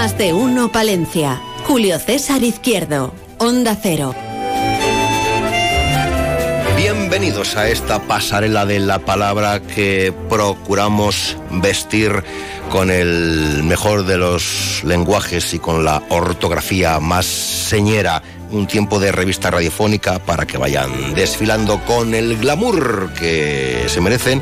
Más de uno Palencia. Julio César Izquierdo. Onda Cero. Bienvenidos a esta pasarela de la palabra que procuramos vestir con el mejor de los lenguajes y con la ortografía más señera. Un tiempo de revista radiofónica para que vayan desfilando con el glamour que se merecen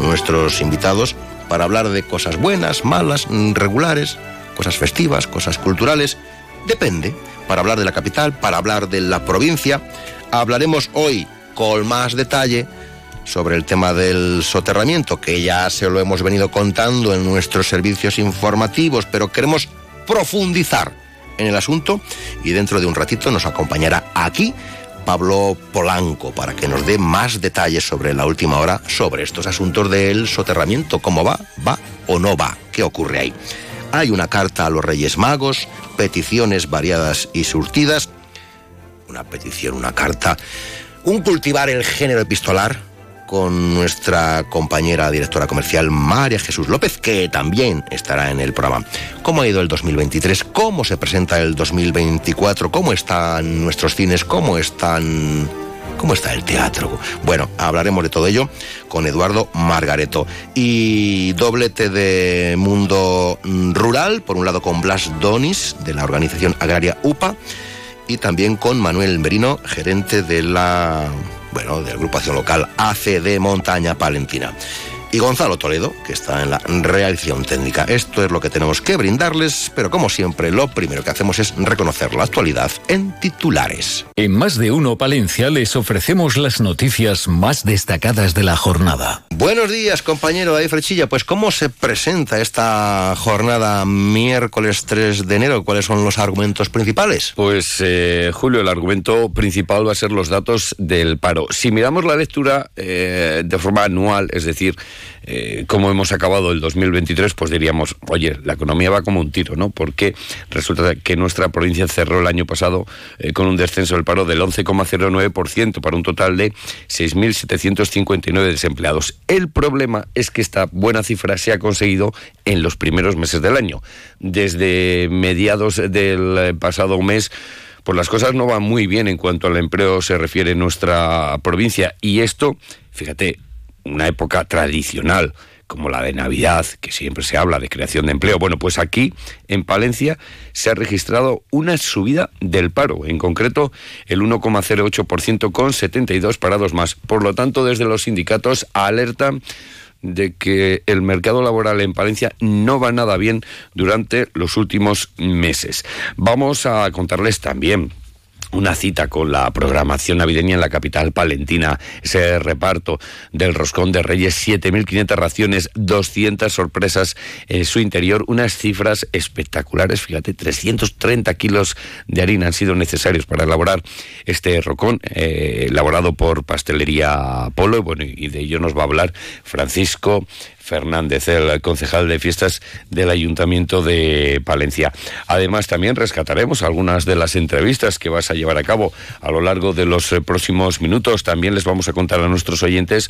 nuestros invitados para hablar de cosas buenas, malas, regulares, cosas festivas, cosas culturales, depende. Para hablar de la capital, para hablar de la provincia, hablaremos hoy con más detalle sobre el tema del soterramiento, que ya se lo hemos venido contando en nuestros servicios informativos, pero queremos profundizar en el asunto y dentro de un ratito nos acompañará aquí Pablo Polanco para que nos dé más detalles sobre la última hora sobre estos asuntos del soterramiento, cómo va, va o no va, qué ocurre ahí. Hay una carta a los Reyes Magos, peticiones variadas y surtidas, una petición, una carta, un cultivar el género epistolar con nuestra compañera directora comercial María Jesús López, que también estará en el programa. ¿Cómo ha ido el 2023? ¿Cómo se presenta el 2024? ¿Cómo están nuestros cines? ¿Cómo están ¿Cómo está el teatro? Bueno, hablaremos de todo ello con Eduardo Margareto. Y doblete de mundo rural, por un lado con Blas Donis, de la organización agraria UPA, y también con Manuel Merino, gerente de la, bueno, de la agrupación local ACD Montaña Palentina y Gonzalo Toledo, que está en la realización técnica. Esto es lo que tenemos que brindarles, pero como siempre, lo primero que hacemos es reconocer la actualidad en titulares. En más de uno Palencia les ofrecemos las noticias más destacadas de la jornada. Buenos días, compañero David Frechilla. Pues, ¿cómo se presenta esta jornada miércoles 3 de enero? ¿Cuáles son los argumentos principales? Pues, eh, Julio, el argumento principal va a ser los datos del paro. Si miramos la lectura eh, de forma anual, es decir, eh, como hemos acabado el 2023, pues diríamos, oye, la economía va como un tiro, ¿no? Porque resulta que nuestra provincia cerró el año pasado eh, con un descenso del paro del 11,09% para un total de 6.759 desempleados. El problema es que esta buena cifra se ha conseguido en los primeros meses del año. Desde mediados del pasado mes, pues las cosas no van muy bien en cuanto al empleo se refiere en nuestra provincia. Y esto, fíjate, una época tradicional como la de Navidad, que siempre se habla de creación de empleo. Bueno, pues aquí, en Palencia, se ha registrado una subida del paro, en concreto el 1,08% con 72 parados más. Por lo tanto, desde los sindicatos alertan de que el mercado laboral en Palencia no va nada bien durante los últimos meses. Vamos a contarles también una cita con la programación navideña en la capital palentina, ese reparto del roscón de Reyes, 7.500 raciones, 200 sorpresas en su interior, unas cifras espectaculares, fíjate, 330 kilos de harina han sido necesarios para elaborar este rocón, eh, elaborado por Pastelería Polo, bueno, y de ello nos va a hablar Francisco Fernández, el concejal de fiestas del Ayuntamiento de Palencia. Además, también rescataremos algunas de las entrevistas que vas a llevar a cabo a lo largo de los eh, próximos minutos. También les vamos a contar a nuestros oyentes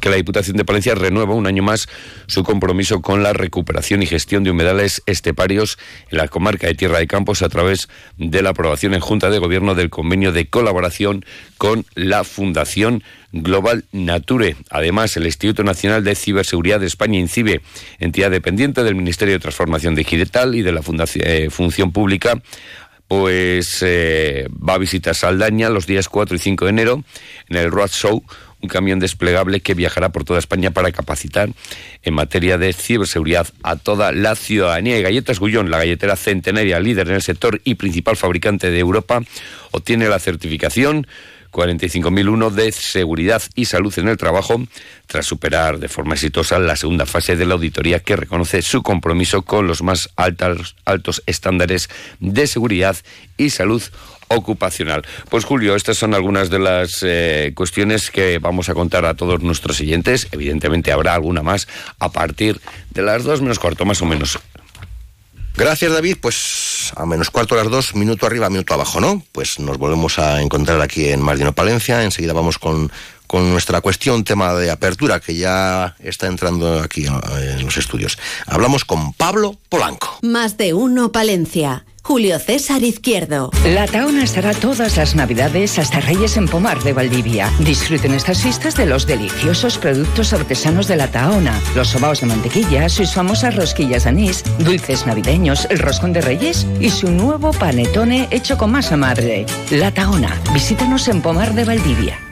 que la Diputación de Palencia renueva un año más su compromiso con la recuperación y gestión de humedales esteparios en la comarca de Tierra de Campos a través de la aprobación en Junta de Gobierno del convenio de colaboración con la Fundación Global Nature. Además, el Instituto Nacional de Ciberseguridad de España, INCIBE, entidad dependiente del Ministerio de Transformación Digital y de la eh, Función Pública, pues eh, va a visitar Saldaña los días 4 y 5 de enero en el Road Show, un camión desplegable que viajará por toda España para capacitar en materia de ciberseguridad a toda la ciudadanía. Y Galletas Gullón, la galletera centenaria líder en el sector y principal fabricante de Europa, obtiene la certificación 45.001 de seguridad y salud en el trabajo, tras superar de forma exitosa la segunda fase de la auditoría que reconoce su compromiso con los más altos, altos estándares de seguridad y salud ocupacional. Pues Julio, estas son algunas de las eh, cuestiones que vamos a contar a todos nuestros siguientes. Evidentemente habrá alguna más a partir de las dos menos cuarto, más o menos. Gracias, David. Pues a menos cuarto las dos, minuto arriba, minuto abajo, ¿no? Pues nos volvemos a encontrar aquí en Mardino Palencia. Enseguida vamos con, con nuestra cuestión, tema de apertura, que ya está entrando aquí en los estudios. Hablamos con Pablo Polanco. Más de uno, Palencia. Julio César Izquierdo. La Taona estará todas las Navidades hasta Reyes en Pomar de Valdivia. Disfruten estas fiestas de los deliciosos productos artesanos de la Taona, los sobaos de mantequilla, sus famosas rosquillas de anís, dulces navideños, el roscón de Reyes y su nuevo panetone hecho con masa madre. La Taona. Visítanos en Pomar de Valdivia.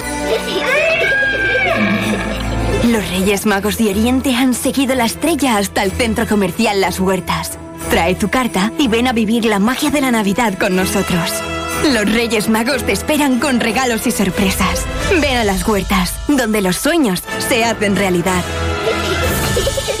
Reyes Magos de Oriente han seguido la estrella hasta el centro comercial Las Huertas. Trae tu carta y ven a vivir la magia de la Navidad con nosotros. Los Reyes Magos te esperan con regalos y sorpresas. Ven a Las Huertas, donde los sueños se hacen realidad.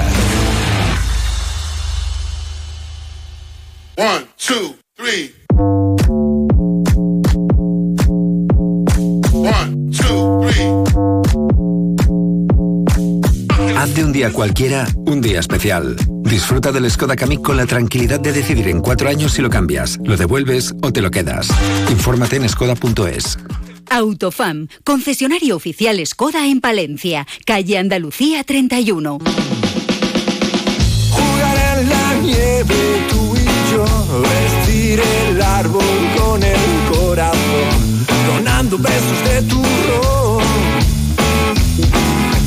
One, two, three. One, two, three. Haz de un día cualquiera un día especial. Disfruta del Skoda Kamiq con la tranquilidad de decidir en cuatro años si lo cambias, lo devuelves o te lo quedas. Infórmate en skoda.es. Autofam, concesionario oficial Skoda en Palencia, calle Andalucía 31. La nieve tú y yo, vestir el árbol con el corazón, donando besos de turrón.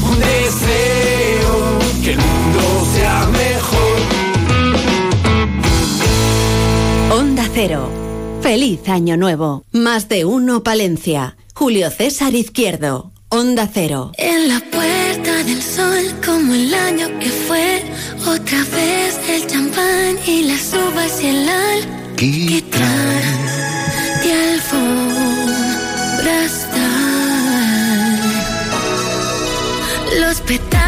Un deseo que el mundo sea mejor. Onda Cero. Feliz Año Nuevo. Más de uno Palencia. Julio César Izquierdo. Onda Cero. En la puerta del sol, como el año que fue, otra vez el champán y las uvas y el alquitrán de alfombras Los petardos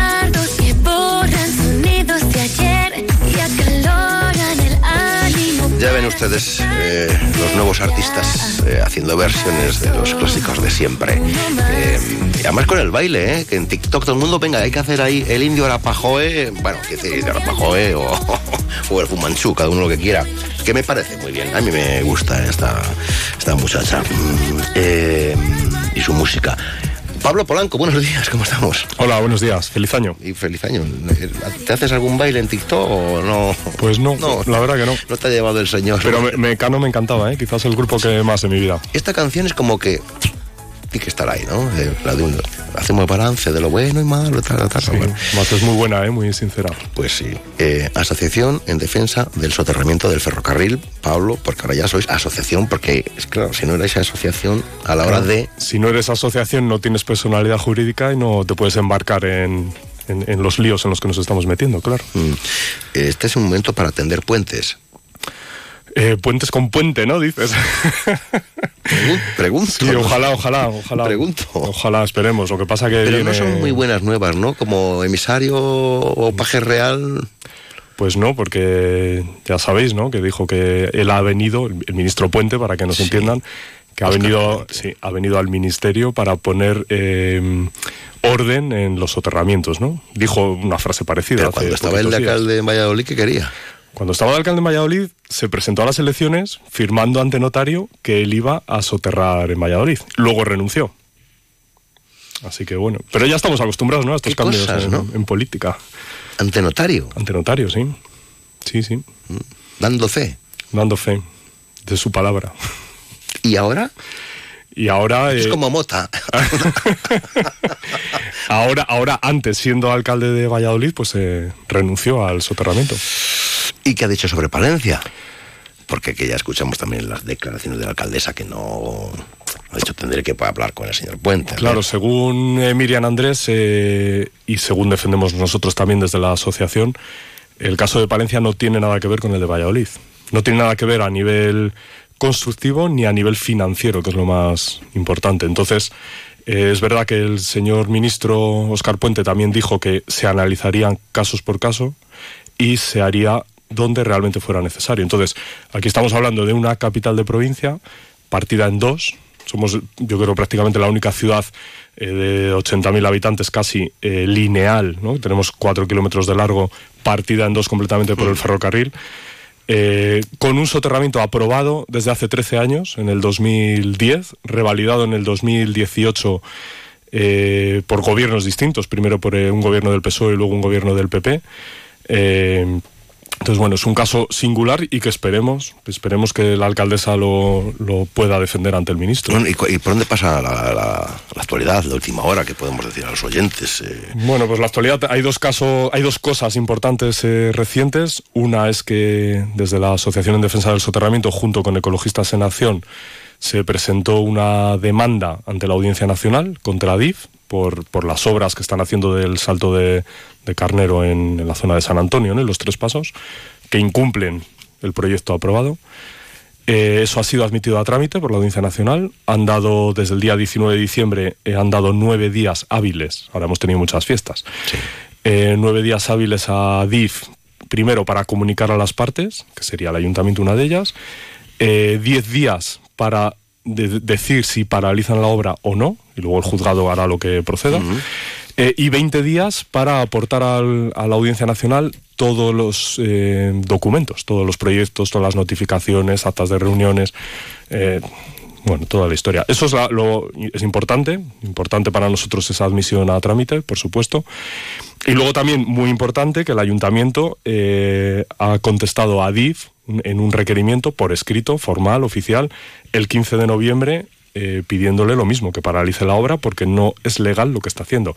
Ya ven ustedes eh, los nuevos artistas eh, haciendo versiones de los clásicos de siempre. Eh, y además con el baile, que en TikTok todo el mundo, venga, hay que hacer ahí el indio arapajoe, bueno, que el arapajoe o, o el fumanchú, cada uno lo que quiera. Que me parece muy bien, a mí me gusta esta, esta muchacha mm, y su música. Pablo Polanco, buenos días, ¿cómo estamos? Hola, buenos días, feliz año. Y feliz año. ¿Te haces algún baile en TikTok o no? Pues no, la verdad que no. No te ha llevado el señor. Pero me, Mecano me encantaba, ¿eh? quizás el grupo que más de mi vida. Esta canción es como que tiene que estar ahí, ¿no? De, la de un, hacemos balance de lo bueno y malo, tal, tal, Sí, bueno. es muy buena, ¿eh? muy sincera. Pues sí. Eh, asociación en defensa del soterramiento del ferrocarril, Pablo, porque ahora ya sois asociación, porque es claro, si no erais asociación a la hora Claro, de Si no eres asociación, no tienes personalidad jurídica y no te puedes embarcar en, en- en los líos en los que nos estamos metiendo, claro. Mm. Este es un momento para tender puentes. Eh, puentes con puente, ¿no? Dices. Pregunto. Sí, ojalá, ojalá, ojalá. Pregunto. Ojalá, esperemos. Lo que pasa que Pero no son muy buenas nuevas, ¿no? Como emisario o paje real. Pues no, porque ya sabéis, ¿no? Que dijo que él ha venido, el ministro Puente, para que nos entiendan, que ha venido, sí, ha venido al ministerio para poner eh, orden en los soterramientos, ¿no? Dijo una frase parecida. Pero cuando estaba el días. alcalde en Valladolid, ¿qué quería? Cuando estaba de alcalde en Valladolid, se presentó a las elecciones firmando ante notario que él iba a soterrar en Valladolid. Luego renunció. Así que bueno. Pero ya estamos acostumbrados, ¿no? A estos cambios cosas, en, ¿no? en política. Ante notario. Ante notario, sí. Sí, sí. Dando fe. Dando fe de su palabra. ¿Y ahora? Y ahora. Es eh, como mota. ahora, ahora, antes, siendo alcalde de Valladolid, pues eh, renunció al soterramiento. ¿Y qué ha dicho sobre Palencia? Porque que ya escuchamos también las declaraciones de la alcaldesa que no... Ha dicho, tendré que hablar con el señor Puente. Claro, según eh, Miriam Andrés eh, y según defendemos nosotros también desde la asociación, el caso de Palencia no tiene nada que ver con el de Valladolid. No tiene nada que ver a nivel constructivo ni a nivel financiero, que es lo más importante. Entonces, eh, es verdad que el señor ministro Oscar Puente también dijo que se analizarían casos por caso y se haría donde realmente fuera necesario. Entonces, aquí estamos hablando de una capital de provincia partida en dos. Somos, yo creo, prácticamente la única ciudad eh, de 80.000 habitantes casi eh, lineal, ¿no? Tenemos cuatro kilómetros de largo, partida en dos completamente por el ferrocarril. Eh, con un soterramiento aprobado desde hace 13 años, en el 2010, revalidado en el 2018 eh, por gobiernos distintos, primero por eh, un gobierno del PSOE y luego un gobierno del PP. Entonces, bueno, es un caso singular y que esperemos, esperemos que la alcaldesa lo, lo pueda defender ante el ministro. Bueno, ¿y, y por dónde pasa la, la- la actualidad, la última hora, que podemos decir a los oyentes? Eh, Bueno, pues la actualidad hay dos casos, hay dos cosas importantes eh, recientes. Una es que desde la Asociación en Defensa del Soterramiento, junto con Ecologistas en Acción, se presentó una demanda ante la Audiencia Nacional contra Adif por, por las obras que están haciendo del salto de, de Carnero en, en la zona de San Antonio, ¿no? en los tres pasos, que incumplen el proyecto aprobado. Eh, eso ha sido admitido a trámite por la Audiencia Nacional. Han dado, desde el día 19 de diciembre, eh, han dado nueve días hábiles. Ahora hemos tenido muchas fiestas. Eh, nueve días hábiles a DIF, primero para comunicar a las partes, que sería el ayuntamiento una de ellas. Diez días para de- decir si paralizan la obra o no, y luego el juzgado hará lo que proceda. Eh, y 20 días para aportar al- a la Audiencia Nacional todos los eh, documentos, todos los proyectos, todas las notificaciones, actas de reuniones, eh, bueno, toda la historia. Eso es, la- lo, es importante, importante para nosotros esa admisión a trámite, por supuesto. Y luego también muy importante que el ayuntamiento eh, ha contestado a DIF en un requerimiento por escrito, formal, oficial, el 15 de noviembre eh, pidiéndole lo mismo, que paralice la obra porque no es legal lo que está haciendo.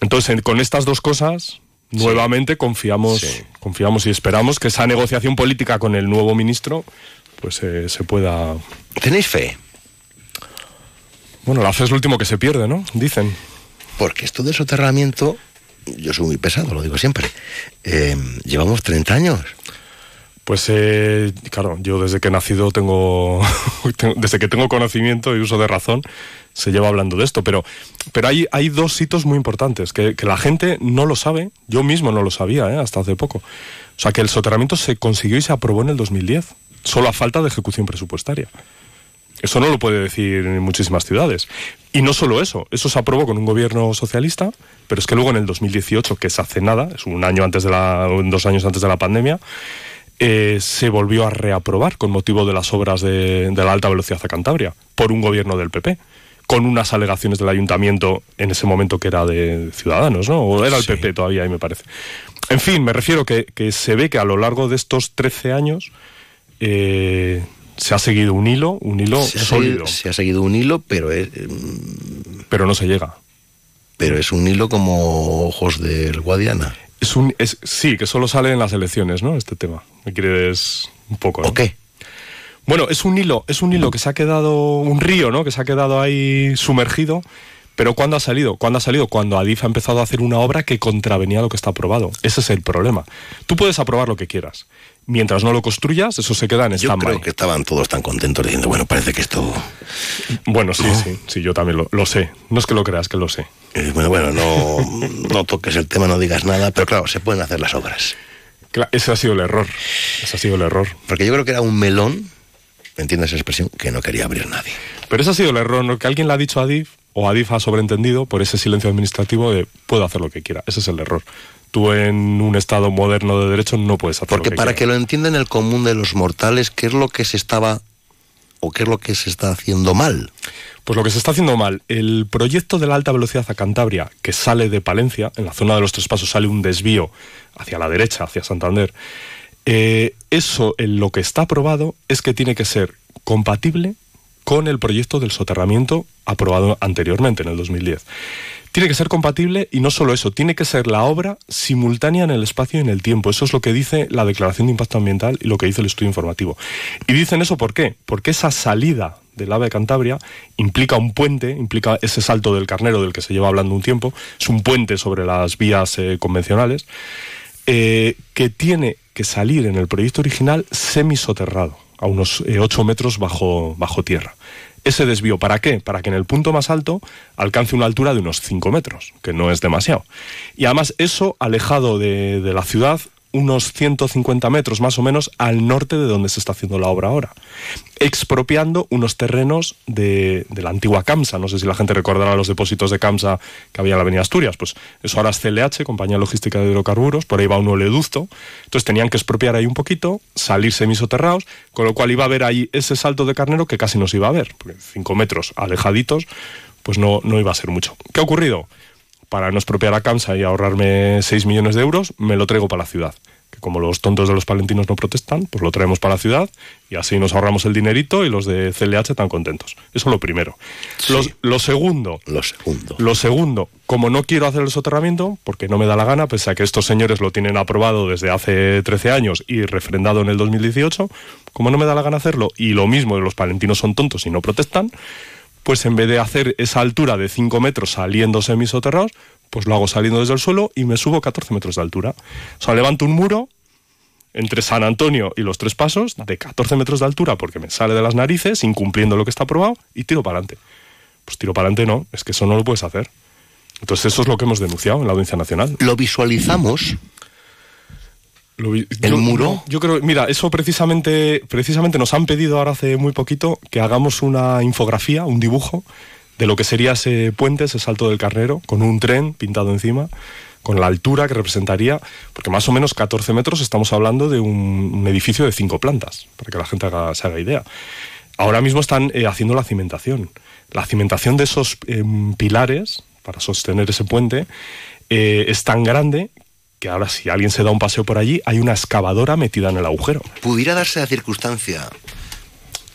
Entonces, en- con estas dos cosas, nuevamente confiamos, confiamos y esperamos que esa negociación política con el nuevo ministro pues eh, se pueda... ¿Tenéis fe? Bueno, la fe es lo último que se pierde, ¿no? Dicen. Porque esto del soterramiento, yo soy muy pesado, lo digo siempre. Eh, llevamos 30 años. Pues eh, claro, yo desde que he nacido tengo, tengo- desde que tengo conocimiento y uso de razón, se lleva hablando de esto, pero, pero hay, hay dos hitos muy importantes que, que la gente no lo sabe, yo mismo no lo sabía ¿eh? hasta hace poco. O sea, que el soterramiento se consiguió y se aprobó en el 2010, solo a falta de ejecución presupuestaria. Eso no lo puede decir en muchísimas ciudades. Y no solo eso, eso se aprobó con un gobierno socialista, pero es que luego en el 2018, que es hace nada, es un año antes de la, dos años antes de la pandemia, eh, se volvió a reaprobar con motivo de las obras de, de la alta velocidad a Cantabria por un gobierno del PP con unas alegaciones del ayuntamiento en ese momento que era de Ciudadanos, ¿no? O era el PP todavía, ahí me parece. En fin, me refiero que, que se ve que a lo largo de estos 13 años eh, se ha seguido un hilo, un hilo Se sólido, seguido, se ha seguido un hilo, pero es, pero no se llega. pero es un hilo como ojos del Guadiana. Es un, es, sí, que solo sale en las elecciones, ¿no? Este tema. ¿Me quieres un poco? ¿O qué? Bueno, es un hilo, es un hilo que se ha quedado, un río, ¿no? Que se ha quedado ahí sumergido. Pero ¿cuándo ha salido? ¿Cuándo ha salido? Cuando Adif ha empezado a hacer una obra que contravenía lo que está aprobado. Ese es el problema. Tú puedes aprobar lo que quieras. Mientras no lo construyas, eso se queda en Yo stand-by. creo que estaban todos tan contentos diciendo, bueno, parece que esto... Bueno, sí, sí, sí, yo también lo, lo sé. No es que lo creas, que lo sé. Eh, Bueno, bueno, no, no toques el tema, no digas nada, pero claro, se pueden hacer las obras. Cla- ese ha sido el error. Ese ha sido el error. Porque yo creo que era un melón entiendes esa expresión, que no quería abrir nadie. Pero ese ha sido el error, ¿no? que alguien le ha dicho a Adif, o Adif ha sobreentendido por ese silencio administrativo de puedo hacer lo que quiera. Ese es el error. Tú en un Estado moderno de derecho no puedes hacer Porque lo que para quieras. que lo entiendan el común de los mortales, ¿qué es lo que se estaba o qué es lo que se está haciendo mal? Pues lo que se está haciendo mal, el proyecto de la alta velocidad a Cantabria, que sale de Palencia, en la zona de los tres pasos sale un desvío hacia la derecha, hacia Santander, eh, eso en lo que está aprobado es que tiene que ser compatible con el proyecto del soterramiento aprobado anteriormente, en el 2010. Tiene que ser compatible y no solo eso, tiene que ser la obra simultánea en el espacio y en el tiempo. Eso es lo que dice la declaración de impacto ambiental y lo que dice el estudio informativo. Y dicen eso ¿por qué? Porque esa salida del AVE de Cantabria implica un puente, implica ese salto del carnero del que se lleva hablando un tiempo, es un puente sobre las vías eh, convencionales, eh, que tiene que salir en el proyecto original semisoterrado, a unos 8 metros bajo, bajo tierra. Ese desvío, ¿para qué? Para que en el punto más alto alcance una altura de unos 5 metros, que no es demasiado. Y además eso alejado de, de la ciudad unos 150 metros más o menos al norte de donde se está haciendo la obra ahora, expropiando unos terrenos de, la antigua CAMSA. No sé si la gente recordará los depósitos de CAMSA que había en la Avenida Asturias. Pues eso ahora es CLH, Compañía Logística de Hidrocarburos, por ahí va un oleoducto. Entonces tenían que expropiar ahí un poquito, salir semisoterrados, con lo cual iba a haber ahí ese salto de carnero que casi no se iba a ver, porque 5 metros alejaditos, pues no, no iba a ser mucho. ¿Qué ha ocurrido? Para no expropiar a CAMSA y ahorrarme 6 millones de euros, me lo traigo para la ciudad como los tontos de los palentinos no protestan, pues lo traemos para la ciudad y así nos ahorramos el dinerito y los de CLH están contentos. Eso es lo primero. Lo, lo segundo. Lo segundo. Lo segundo, como no quiero hacer el soterramiento, porque no me da la gana, pese a que estos señores lo tienen aprobado desde hace 13 años y refrendado en el 2018, como no me da la gana hacerlo, y lo mismo, los palentinos son tontos y no protestan, pues en vez de hacer esa altura de 5 metros saliendo semisoterrados, pues lo hago saliendo desde el suelo y me subo 14 metros de altura. O sea, levanto un muro entre San Antonio y los tres pasos de 14 metros de altura porque me sale de las narices, incumpliendo lo que está aprobado, y tiro para adelante. Pues tiro para adelante no, es que eso no lo puedes hacer. Entonces eso es lo que hemos denunciado en la Audiencia Nacional. ¿Lo visualizamos? Lo vi- ¿El yo- muro? Yo creo, mira, eso precisamente, precisamente nos han pedido ahora hace muy poquito que hagamos una infografía, un dibujo de lo que sería ese puente, ese salto del carnero, con un tren pintado encima, con la altura que representaría, porque más o menos 14 metros estamos hablando de un, edificio de cinco plantas, para que la gente haga- se haga idea. Ahora mismo están eh, haciendo la cimentación. La cimentación de esos em, pilares para sostener ese puente eh, es tan grande que ahora si alguien se da un paseo por allí hay una excavadora metida en el agujero. ¿Pudiera darse la circunstancia,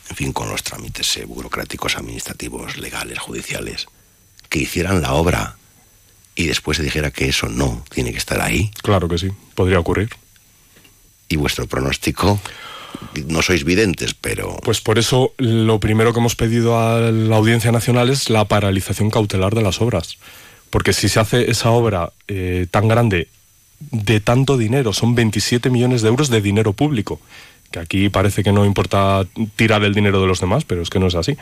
en fin, con los trámites eh, burocráticos, administrativos, legales, judiciales, que hicieran la obra y después se dijera que eso no tiene que estar ahí? Claro que sí, podría ocurrir. ¿Y vuestro pronóstico? No sois videntes, pero... Pues por eso lo primero que hemos pedido a la Audiencia Nacional es la paralización cautelar de las obras. Porque si se hace esa obra eh, tan grande de tanto dinero, son 27 millones de euros de dinero público, que aquí parece que no importa tirar el dinero de los demás, pero es que no es así.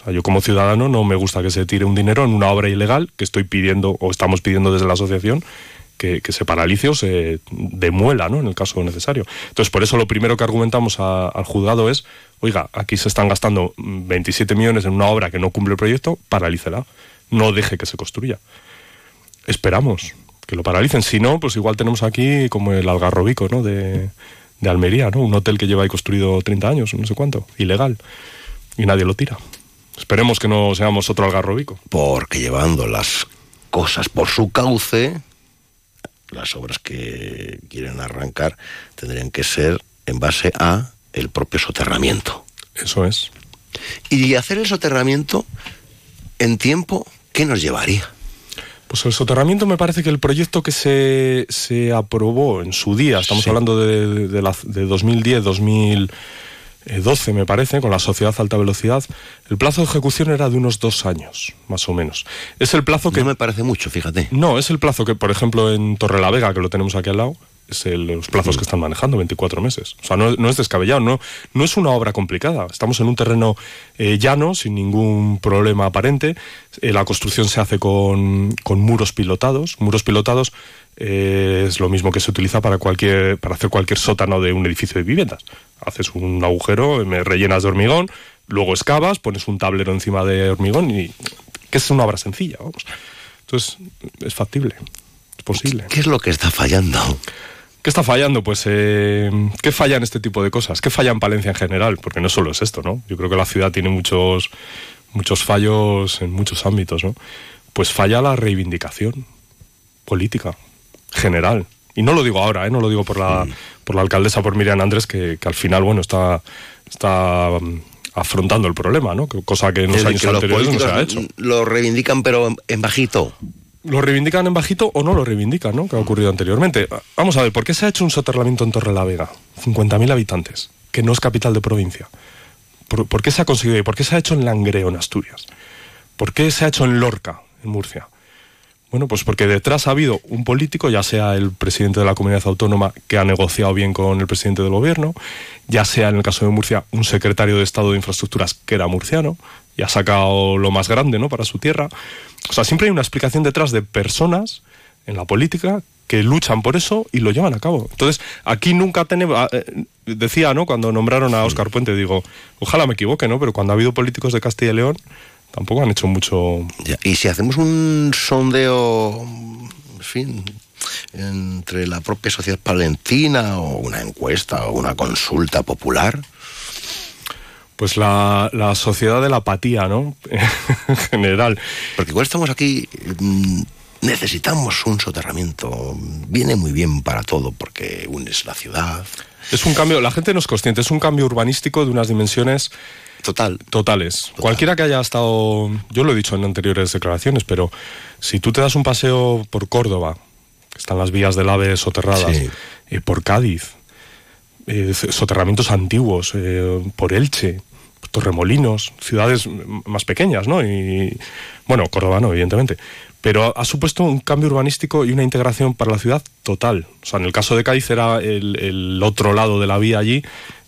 O sea, yo como ciudadano no me gusta que se tire un dinero en una obra ilegal que estoy pidiendo o estamos pidiendo desde la asociación que, se paralice o se demuela, ¿no? En el caso necesario. Entonces, por eso lo primero que argumentamos al juzgado es, oiga, aquí se están gastando mm, 27 millones en una obra que no cumple el proyecto, paralícela. No deje que se construya. Esperamos que lo paralicen. Si no, pues igual tenemos aquí como el Algarrobico, ¿no? De, de Almería, ¿no? Un hotel que lleva ahí construido 30 años, no sé cuánto, ilegal. Y nadie lo tira. Esperemos que no seamos otro Algarrobico. Porque llevando las cosas por su cauce, las obras que quieren arrancar tendrían que ser en base a el propio soterramiento. Eso es. Y hacer el soterramiento en tiempo, ¿qué nos llevaría? Pues el soterramiento me parece que el proyecto que se, se aprobó en su día, estamos hablando de, de, la- de 2010, 2012 me parece, con la sociedad alta velocidad, el plazo de ejecución era de unos dos años, más o menos. Es el plazo que... No me parece mucho, fíjate. No, es el plazo que, por ejemplo, en Torrelavega, que lo tenemos aquí al lado, es el- los plazos que están manejando, 24 meses. O sea, no, no es descabellado, no, no es una obra complicada. Estamos en un terreno eh, llano, sin ningún problema aparente. Eh, la construcción se hace con, con muros pilotados. Muros pilotados eh, es lo mismo que se utiliza para cualquier para hacer cualquier sótano de un edificio de viviendas. Haces un agujero, me rellenas de hormigón, luego excavas, pones un tablero encima de hormigón y que es una obra sencilla, vamos. Entonces, es factible, es posible. ¿Qué es lo que está fallando? ¿Qué está fallando? Pues, eh, ¿qué falla en este tipo de cosas? ¿Qué falla en Palencia en general? Porque no solo es esto, ¿no? Yo creo que la ciudad tiene muchos, muchos fallos en muchos ámbitos, ¿no? Pues falla la reivindicación política, general. Y no lo digo ahora, ¿eh? no lo digo por la, por la alcaldesa, por Miriam Andrés, que, que al final, bueno, está, está mm, afrontando el problema, ¿no? Cosa que en los años que los anteriores no se ha hecho. lo reivindican, pero en, bajito. ¿Lo reivindican en bajito o no lo reivindican, ¿no? Que ha ocurrido anteriormente. Vamos a ver, ¿por qué se ha hecho un soterramiento en Torrelavega? 50.000 habitantes, que no es capital de provincia. ¿Por, por qué se ha conseguido y por qué se ha hecho en Langreo, en Asturias? ¿Por qué se ha hecho en Lorca, en Murcia? Bueno, pues porque detrás ha habido un político, ya sea el presidente de la comunidad autónoma que ha negociado bien con el presidente del gobierno, ya sea en el caso de Murcia un secretario de Estado de Infraestructuras que era murciano y ha sacado lo más grande ¿no? para su tierra. O sea, siempre hay una explicación detrás de personas en la política que luchan por eso y lo llevan a cabo. Entonces, aquí nunca tenemos... ah, eh, Decía, ¿no? Cuando nombraron a Óscar Puente, digo, ojalá me equivoque, ¿no? Pero cuando ha habido políticos de Castilla y León, tampoco han hecho mucho... Ya, Y si hacemos un sondeo, en fin, entre la propia sociedad palentina o una encuesta o una consulta popular, Pues la, la sociedad de la apatía, ¿no? en general. porque igual estamos aquí, mm, necesitamos un soterramiento, viene muy bien para todo porque unes la ciudad. Es un cambio, la gente no es consciente, es un cambio urbanístico de unas dimensiones Total. totales. Cualquiera que haya estado, yo lo he dicho en anteriores declaraciones, pero si tú te das un paseo por Córdoba, que están las vías del AVE soterradas, Sí. eh, por Cádiz, eh, soterramientos antiguos, eh, por Elche, Torremolinos, ciudades más pequeñas, ¿no? Y bueno, Córdoba no, evidentemente. Pero ha, ha supuesto un cambio urbanístico y una integración para la ciudad total. O sea, en el caso de Cádiz era el, el otro lado de la vía allí,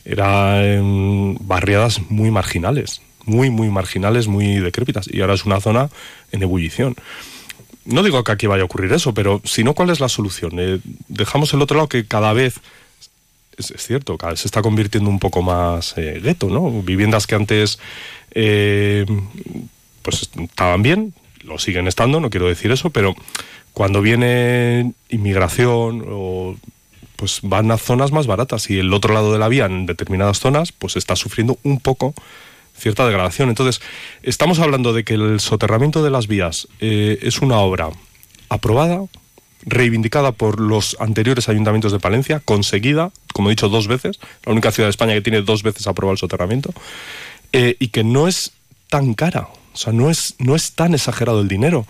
eran barriadas muy marginales, muy, muy marginales, muy decrépitas. Y ahora es una zona en ebullición. No digo que aquí vaya a ocurrir eso, pero si no, ¿cuál es la solución? Eh, dejamos el otro lado que cada vez es, es cierto, cada vez se está convirtiendo un poco más eh, gueto, ¿no? Viviendas que antes eh, pues estaban bien, lo siguen estando, no quiero decir eso, pero cuando viene inmigración o pues van a zonas más baratas y el otro lado de la vía en determinadas zonas pues está sufriendo un poco cierta degradación. Entonces, estamos hablando de que el soterramiento de las vías eh, es una obra aprobada, reivindicada por los anteriores ayuntamientos de Palencia, conseguida, como he dicho, dos veces, la única ciudad de España que tiene dos veces aprobado el soterramiento, eh, y que no es tan cara, o sea, no es, no es tan exagerado el dinero.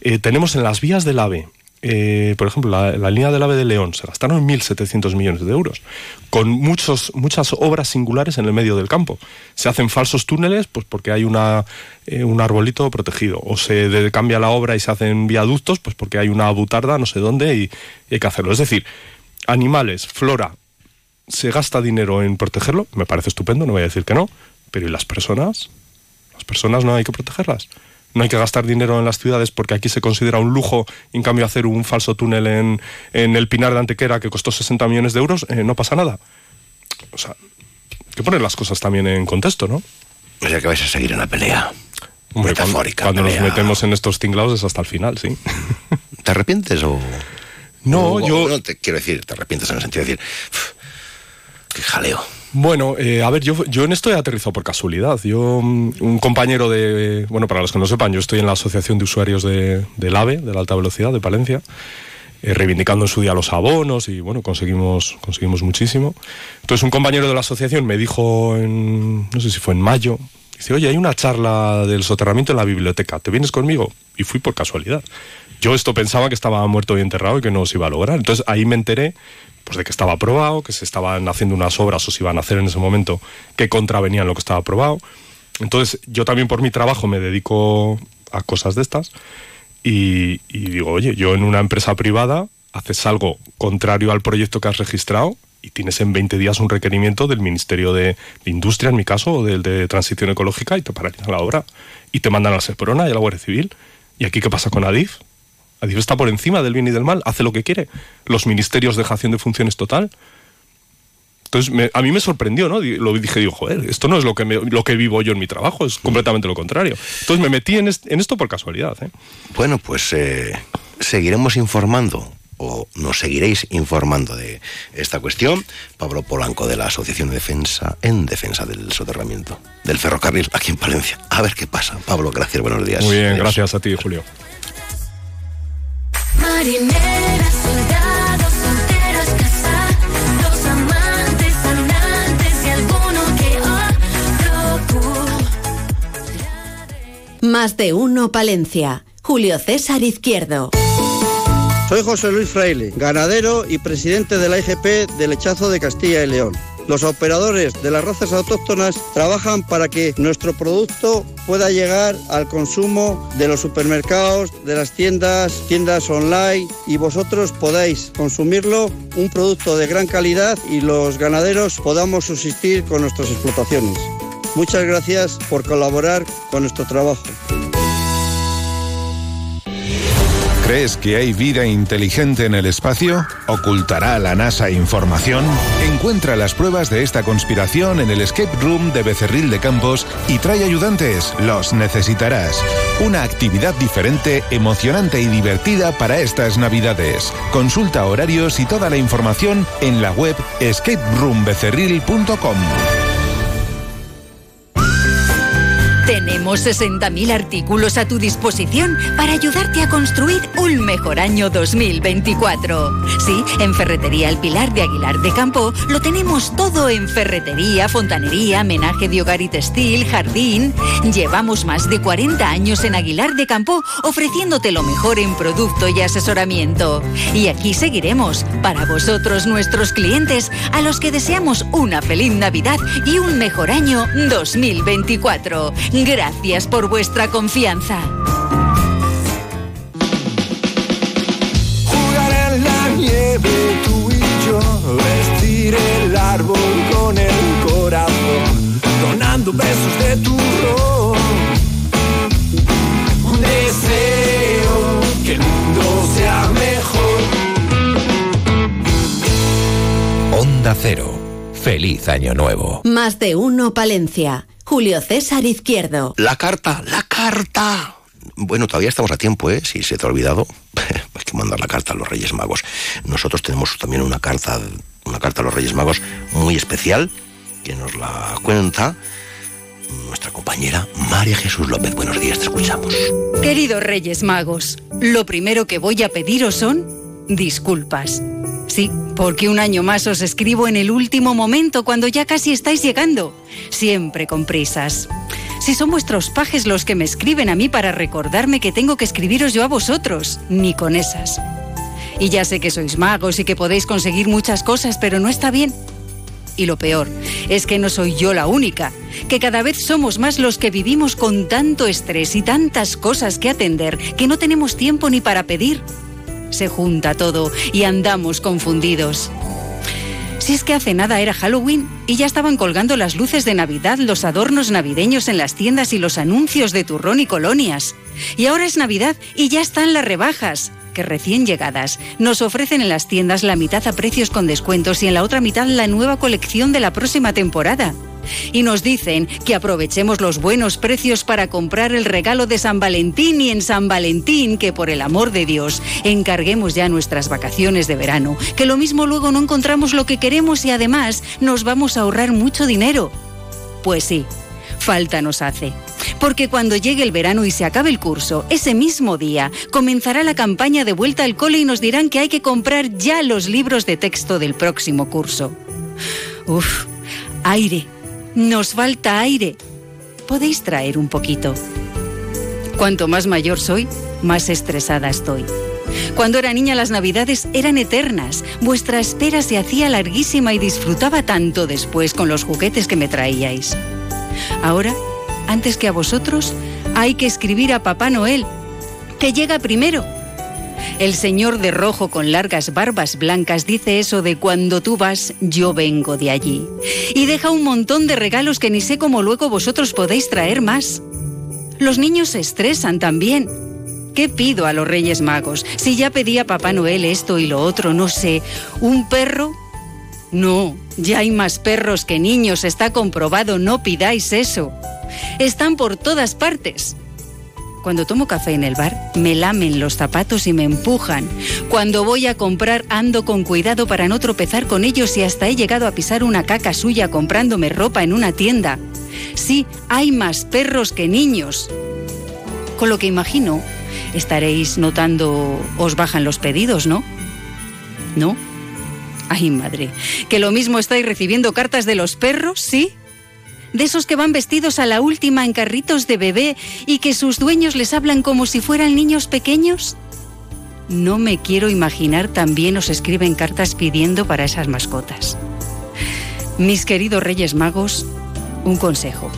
Eh, tenemos en las vías del AVE, eh, por ejemplo, la, línea del AVE de León, se gastaron 1.700 millones de euros, con muchos, muchas obras singulares en el medio del campo. Se hacen falsos túneles pues porque hay una, eh, un arbolito protegido, o se cambia la obra y se hacen viaductos pues porque hay una butarda no sé dónde y, y hay que hacerlo. Es decir, animales, flora, se gasta dinero en protegerlo, me parece estupendo, no voy a decir que no, pero ¿y las personas? Las personas no hay que protegerlas. No hay que gastar dinero en las ciudades porque aquí se considera un lujo, en cambio hacer un falso túnel en, en el Pinar de Antequera que costó 60 millones de euros, eh, no pasa nada. O sea, hay que poner las cosas también en contexto, ¿no? O sea que vais a seguir en la pelea. Hombre, cuando, Metafórica, cuando nos metemos en estos tinglados es hasta el final, sí. ¿Te arrepientes o.? No, o- yo- No, te quiero decir, te arrepientes en el sentido de decir. "Uf, ¡Qué jaleo! Bueno, eh, a ver, yo, yo en esto he aterrizado por casualidad. Yo, mm, un compañero de, bueno, para los que no sepan, yo estoy en la Asociación de Usuarios de, del AVE, de la Alta Velocidad, de Palencia, eh, reivindicando en su día los abonos y, bueno, conseguimos, conseguimos muchísimo. Entonces, un compañero de la asociación me dijo, en, no sé si fue en mayo, dice, oye, hay una charla del soterramiento en la biblioteca, ¿te vienes conmigo? Y fui por casualidad. Yo esto pensaba que estaba muerto y enterrado y que no se iba a lograr. Entonces, ahí me enteré pues de que estaba aprobado, que se estaban haciendo unas obras o se iban a hacer en ese momento que contravenían lo que estaba aprobado. Entonces, yo también por mi trabajo me dedico a cosas de estas y, digo, oye, yo en una empresa privada haces algo contrario al proyecto que has registrado y tienes en 20 días un requerimiento del Ministerio de, de Industria, en mi caso, o del de Transición Ecológica, y te paralizan la obra. Y te mandan a la Seprona y a la Guardia Civil. ¿Y aquí qué pasa con Adif? Adif está por encima del bien y del mal, hace lo que quiere. Los ministerios dejación de funciones total. Entonces, me- a mí me sorprendió, ¿no? Lo dije, digo, joder, esto no es lo que, me- lo que vivo yo en mi trabajo, es completamente lo contrario. Entonces me metí en, est- en esto por casualidad, ¿eh? Bueno, pues eh, seguiremos informando o nos seguiréis informando de esta cuestión. Pablo Polanco de la Asociación de Defensa en Defensa del Soterramiento del Ferrocarril aquí en Palencia. A ver qué pasa. Pablo, gracias, buenos días. Muy bien, Adiós. gracias a ti, Julio. Marineras, soldados, solteros, casados, amantes, andantes y alguno que otro Más de uno Palencia. Julio César Izquierdo. Soy José Luis Fraile, ganadero y presidente de la IGP de Lechazo de Castilla y León. Los operadores de las razas autóctonas trabajan para que nuestro producto pueda llegar al consumo de los supermercados, de las tiendas, tiendas online y vosotros podáis consumirlo, un producto de gran calidad y los ganaderos podamos subsistir con nuestras explotaciones. Muchas gracias por colaborar con nuestro trabajo. ¿Crees que hay vida inteligente en el espacio? ¿Ocultará la NASA información? Encuentra las pruebas de esta conspiración en el Escape Room de Becerril de Campos y trae ayudantes. Los necesitarás. Una actividad diferente, emocionante y divertida para estas Navidades. Consulta horarios y toda la información en la web escaperoombecerril.com. Tenemos 60.000 artículos a tu disposición para ayudarte a construir un mejor año 2024. Sí, en Ferretería El Pilar de Aguilar de Campo lo tenemos todo en ferretería, fontanería, menaje de hogar y textil, jardín. Llevamos más de 40 años en Aguilar de Campo ofreciéndote lo mejor en producto y asesoramiento. Y aquí seguiremos para vosotros nuestros clientes a los que deseamos una feliz Navidad y un mejor año 2024. Gracias por vuestra confianza. Jugar en la nieve tú y yo, vestir el árbol con el corazón, donando besos de tu. Un deseo que el mundo sea mejor. Onda Cero. Feliz Año Nuevo. Más de uno Palencia. Julio César Izquierdo. La carta, la carta. Bueno, todavía estamos a tiempo, ¿eh? Si se te ha olvidado, hay que mandar la carta a los Reyes Magos. Nosotros tenemos también una carta, una carta a los Reyes Magos muy especial que nos la cuenta nuestra compañera María Jesús López. Buenos días, te escuchamos. Queridos Reyes Magos, lo primero que voy a pediros son disculpas. Sí, porque un año más os escribo en el último momento, cuando ya casi estáis llegando. Siempre con prisas. Si son vuestros pajes los que me escriben a mí para recordarme que tengo que escribiros yo a vosotros, ni con esas. Y ya sé que sois magos y que podéis conseguir muchas cosas, pero no está bien. Y lo peor es que no soy yo la única, que cada vez somos más los que vivimos con tanto estrés y tantas cosas que atender que no tenemos tiempo ni para pedir. Se junta todo y andamos confundidos. Si es que hace nada era Halloween y ya estaban colgando las luces de Navidad, los adornos navideños en las tiendas y los anuncios de turrón y colonias. Y ahora es Navidad y ya están las rebajas, que recién llegadas nos ofrecen en las tiendas la mitad a precios con descuentos y en la otra mitad la nueva colección de la próxima temporada. Y nos dicen que aprovechemos los buenos precios para comprar el regalo de San Valentín y en San Valentín que por el amor de Dios encarguemos ya nuestras vacaciones de verano, que lo mismo luego no encontramos lo que queremos y además nos vamos a ahorrar mucho dinero. Pues sí, falta nos hace. Porque cuando llegue el verano y se acabe el curso, ese mismo día comenzará la campaña de vuelta al cole y nos dirán que hay que comprar ya los libros de texto del próximo curso. Uf, aire. Nos falta aire. ¿Podéis traer un poquito? Cuanto más mayor soy, más estresada estoy. Cuando era niña las navidades eran eternas, vuestra espera se hacía larguísima y disfrutaba tanto después con los juguetes que me traíais. Ahora, antes que a vosotros, hay que escribir a Papá Noel, que llega primero. El señor de rojo con largas barbas blancas dice eso de cuando tú vas, yo vengo de allí. Y deja un montón de regalos que ni sé cómo luego vosotros podéis traer más. Los niños se estresan también. ¿Qué pido a los Reyes Magos? Si ya pedí a Papá Noel esto y lo otro, no sé. ¿Un perro? No, ya hay más perros que niños, está comprobado, no pidáis eso. Están por todas partes. Cuando tomo café en el bar, me lamen los zapatos y me empujan. Cuando voy a comprar, ando con cuidado para no tropezar con ellos y hasta he llegado a pisar una caca suya comprándome ropa en una tienda. Sí, hay más perros que niños. Con lo que imagino, estaréis notando, os bajan los pedidos, ¿no? ¿No? Ay, madre, que lo mismo estáis recibiendo cartas de los perros, ¿sí? De esos que van vestidos a la última en carritos de bebé y que sus dueños les hablan como si fueran niños pequeños? No me quiero imaginar también os escriben cartas pidiendo para esas mascotas. Mis queridos Reyes Magos, un consejo.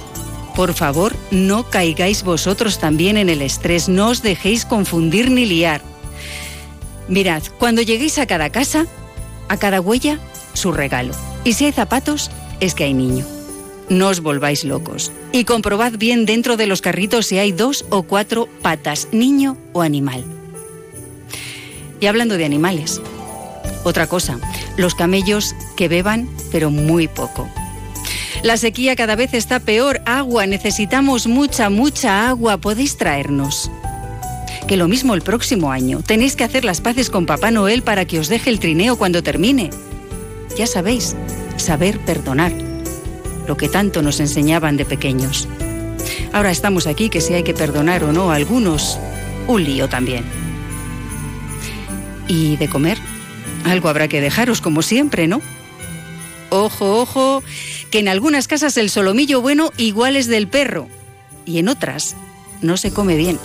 Por favor, no caigáis vosotros también en el estrés, no os dejéis confundir ni liar. Mirad, cuando lleguéis a cada casa, a cada huella, su regalo. Y si hay zapatos, es que hay niño. No os volváis locos. Y comprobad bien dentro de los carritos si hay dos o cuatro patas, niño o animal. Y hablando de animales, otra cosa, los camellos que beban, pero muy poco. La sequía cada vez está peor, agua, necesitamos mucha, mucha agua, podéis traernos. Que lo mismo el próximo año, tenéis que hacer las paces con Papá Noel para que os deje el trineo cuando termine. Ya sabéis, saber perdonar lo que tanto nos enseñaban de pequeños. Ahora estamos aquí que si hay que perdonar o no a algunos, un lío también. Y de comer, algo habrá que dejaros como siempre, ¿no? Ojo, ojo, que en algunas casas el solomillo bueno igual es del perro y en otras no se come bien,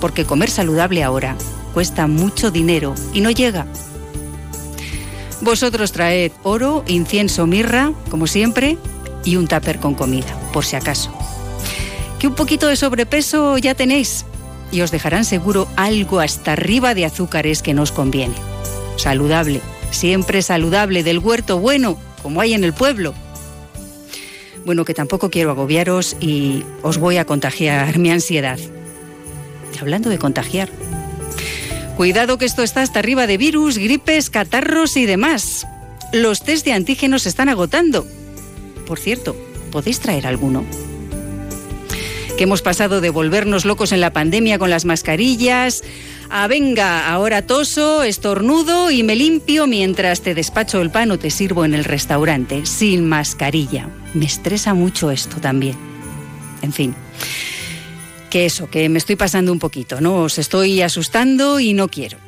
porque comer saludable ahora cuesta mucho dinero y no llega. Vosotros traed oro, incienso, mirra, como siempre, y un tupper con comida, por si acaso. Que un poquito de sobrepeso ya tenéis y os dejarán seguro algo hasta arriba de azúcares que nos conviene. Saludable, siempre saludable, del huerto bueno, como hay en el pueblo. Bueno, que tampoco quiero agobiaros y os voy a contagiar mi ansiedad. hablando de contagiar, cuidado que esto está hasta arriba de virus, gripes, catarros y demás. Los test de antígenos se están agotando por cierto, ¿podéis traer alguno? Que hemos pasado de volvernos locos en la pandemia con las mascarillas a venga, ahora toso, estornudo y me limpio mientras te despacho el pan o te sirvo en el restaurante, sin mascarilla. Me estresa mucho esto también. En fin que eso, que me estoy pasando un poquito, ¿no? Os estoy asustando y no quiero.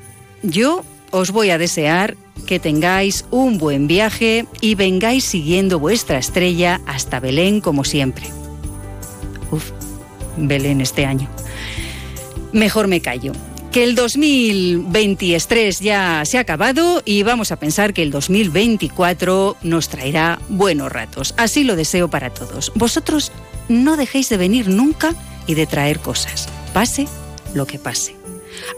Yo os voy a desear que tengáis un buen viaje y vengáis siguiendo vuestra estrella hasta Belén como siempre. Uf, Belén este año. Mejor me callo. Que el 2023 ya se ha acabado y vamos a pensar que el 2024 nos traerá buenos ratos. Así lo deseo para todos. Vosotros no dejéis de venir nunca y de traer cosas, pase lo que pase.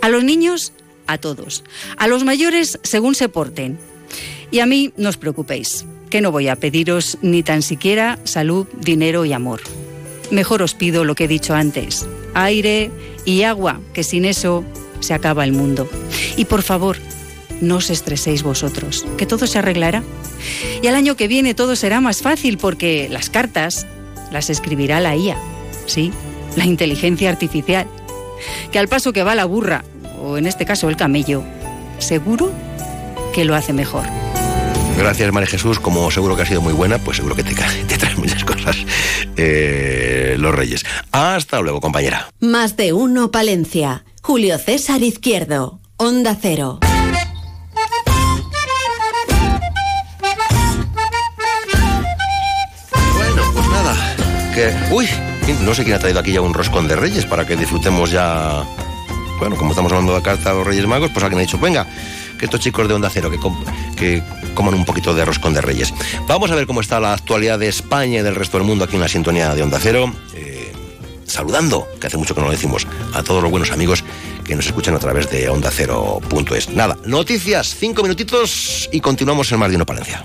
A los niños a todos. A los mayores según se porten. Y a mí no os preocupéis, que no voy a pediros ni tan siquiera salud, dinero y amor. Mejor os pido lo que he dicho antes, aire y agua, que sin eso se acaba el mundo. Y por favor, no os estreséis vosotros, que todo se arreglará. Y al año que viene todo será más fácil porque las cartas las escribirá la IA, ¿sí? La inteligencia artificial. Que al paso que va la burra o en este caso el camello, seguro que lo hace mejor. Gracias, María Jesús. Como seguro que ha sido muy buena, pues seguro que te, te traes muchas cosas eh, los Reyes. Hasta luego, compañera. Más de uno, Palencia. Julio César Izquierdo. Onda Cero. Bueno, pues nada. Que, uy, no sé quién ha traído aquí ya un roscón de Reyes para que disfrutemos ya bueno, como estamos hablando de carta a los Reyes Magos, pues alguien ha dicho, venga, que estos chicos de Onda Cero, que, que coman un poquito de roscón de Reyes. Vamos a ver cómo está la actualidad de España y del resto del mundo aquí en la sintonía de Onda Cero. Eh, saludando, que hace mucho que no lo decimos, a todos los buenos amigos que nos escuchan a través de onda cero.es. Nada, noticias, cinco minutitos y continuamos en de Palencia.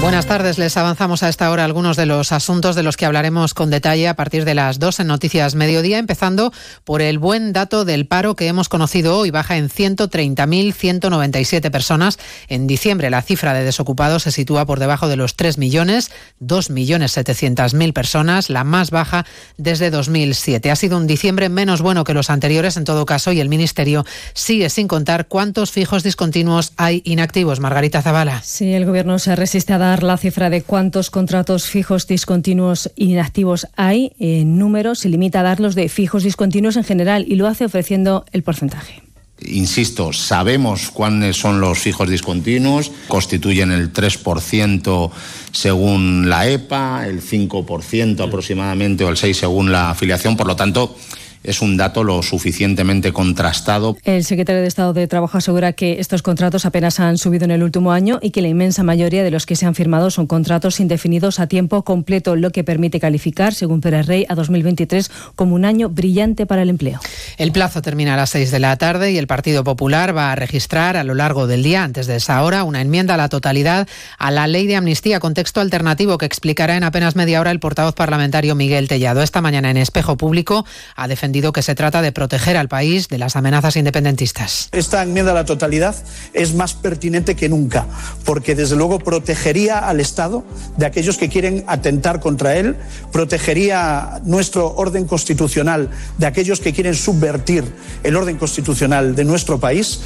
Buenas tardes, les avanzamos a esta hora algunos de los asuntos de los que hablaremos con detalle a partir de las dos en Noticias Mediodía, empezando por el buen dato del paro que hemos conocido hoy, baja en 130.197 personas. En diciembre la cifra de desocupados se sitúa por debajo de los 3 millones, 2.700.000 personas, la más baja desde 2007. Ha sido un diciembre menos bueno que los anteriores en todo caso y el Ministerio sigue sin contar cuántos fijos discontinuos hay inactivos. Margarita Zavala. Sí, el Gobierno se resiste a dar la cifra de cuántos contratos fijos discontinuos inactivos hay. En números se limita a dar los de fijos discontinuos en general y lo hace ofreciendo el porcentaje. Insisto, sabemos cuáles son los fijos discontinuos, constituyen el 3% según la EPA, el 5% aproximadamente o el 6% según la afiliación, por lo tanto, es un dato lo suficientemente contrastado. El secretario de Estado de Trabajo asegura que estos contratos apenas han subido en el último año y que la inmensa mayoría de los que se han firmado son contratos indefinidos a tiempo completo, lo que permite calificar, según Pérez Rey, a 2023 como un año brillante para el empleo. El plazo termina a las 6 de la tarde y el Partido Popular va a registrar a lo largo del día, antes de esa hora, una enmienda a la totalidad a la ley de amnistía con texto alternativo que explicará en apenas media hora el portavoz parlamentario Miguel Tellado. Esta mañana en Espejo Público ha defendido que se trata de proteger al país de las amenazas independentistas. Esta enmienda a la totalidad es más pertinente que nunca, porque desde luego protegería al Estado de aquellos que quieren atentar contra él, protegería nuestro orden constitucional de aquellos que quieren subvertir el orden constitucional de nuestro país.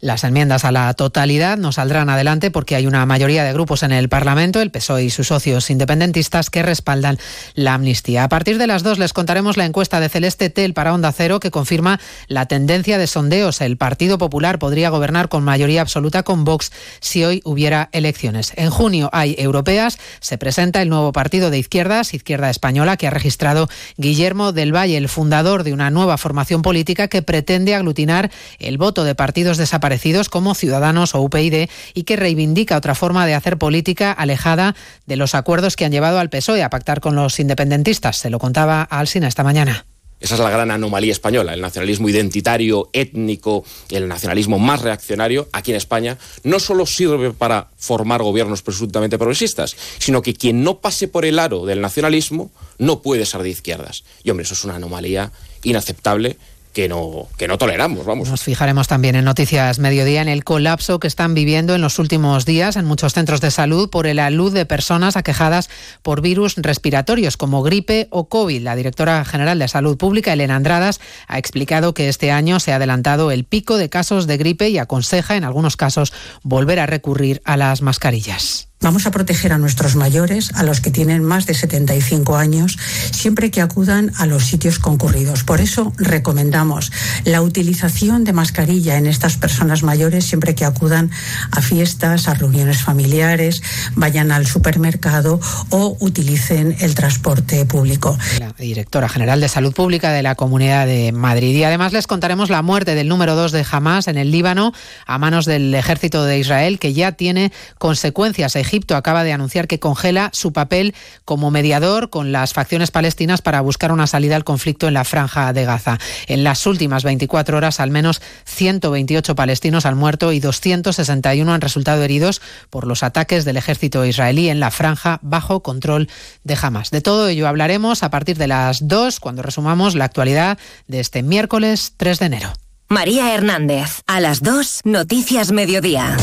Las enmiendas a la totalidad no saldrán adelante porque hay una mayoría de grupos en el Parlamento, el PSOE y sus socios independentistas, que respaldan la amnistía. A partir de las dos les contaremos la encuesta de Celeste Tel para Onda Cero que confirma la tendencia de sondeos. El Partido Popular podría gobernar con mayoría absoluta con Vox si hoy hubiera elecciones. En junio hay europeas. Se presenta el nuevo partido de izquierdas, Izquierda Española, que ha registrado Guillermo del Valle, el fundador de una nueva formación política que pretende aglutinar el voto de partidos desaparecidos como Ciudadanos o UPyD y que reivindica otra forma de hacer política alejada de los acuerdos que han llevado al PSOE a pactar con los independentistas. Se lo contaba a Alsina esta mañana. Esa es la gran anomalía española, el nacionalismo identitario, étnico, el nacionalismo más reaccionario aquí en España, no solo sirve para formar gobiernos presuntamente progresistas, sino que quien no pase por el aro del nacionalismo no puede ser de izquierdas. Y hombre, eso es una anomalía inaceptable que no, que no toleramos, vamos. Nos fijaremos también en Noticias Mediodía en el colapso que están viviendo en los últimos días en muchos centros de salud por el alud de personas aquejadas por virus respiratorios como gripe o COVID. La directora general de Salud Pública, Elena Andradas, ha explicado que este año se ha adelantado el pico de casos de gripe y aconseja en algunos casos volver a recurrir a las mascarillas. Vamos a proteger a nuestros mayores, a los que tienen más de 75 años, siempre que acudan a los sitios concurridos. Por eso recomendamos la utilización de mascarilla en estas personas mayores siempre que acudan a fiestas, a reuniones familiares, vayan al supermercado o utilicen el transporte público. La directora general de Salud Pública de la Comunidad de Madrid. Y además les contaremos la muerte del número 2 de Hamas en el Líbano a manos del ejército de Israel, que ya tiene consecuencias. Egipto acaba de anunciar que congela su papel como mediador con las facciones palestinas para buscar una salida al conflicto en la franja de Gaza. En las últimas 24 horas, al menos 128 palestinos han muerto y 261 han resultado heridos por los ataques del ejército israelí en la franja bajo control de Hamas. De todo ello hablaremos a partir de las 2 cuando resumamos la actualidad de este miércoles 3 de enero. María Hernández, a las 2, Noticias Mediodía.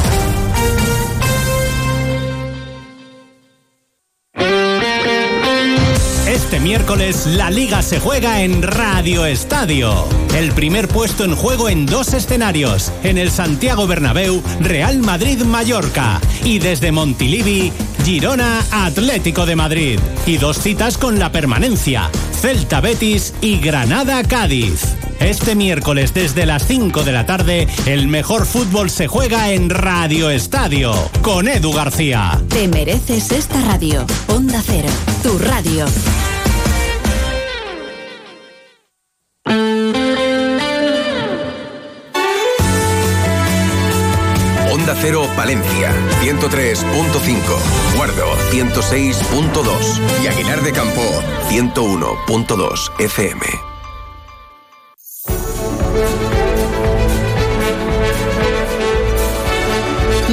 Este miércoles la liga se juega en Radio Estadio. El primer puesto en juego en dos escenarios, en el Santiago Bernabéu, Real Madrid-Mallorca y desde Montilivi, Girona Atlético de Madrid. Y dos citas con la permanencia, Celta Betis y Granada Cádiz. Este miércoles desde las 5 de la tarde, el mejor fútbol se juega en Radio Estadio con Edu García. Te mereces esta radio. Onda Cero, tu radio. Cero Palencia, 103.5, Guardo, 106.2 y Aguilar de Campo, 101.2 FM.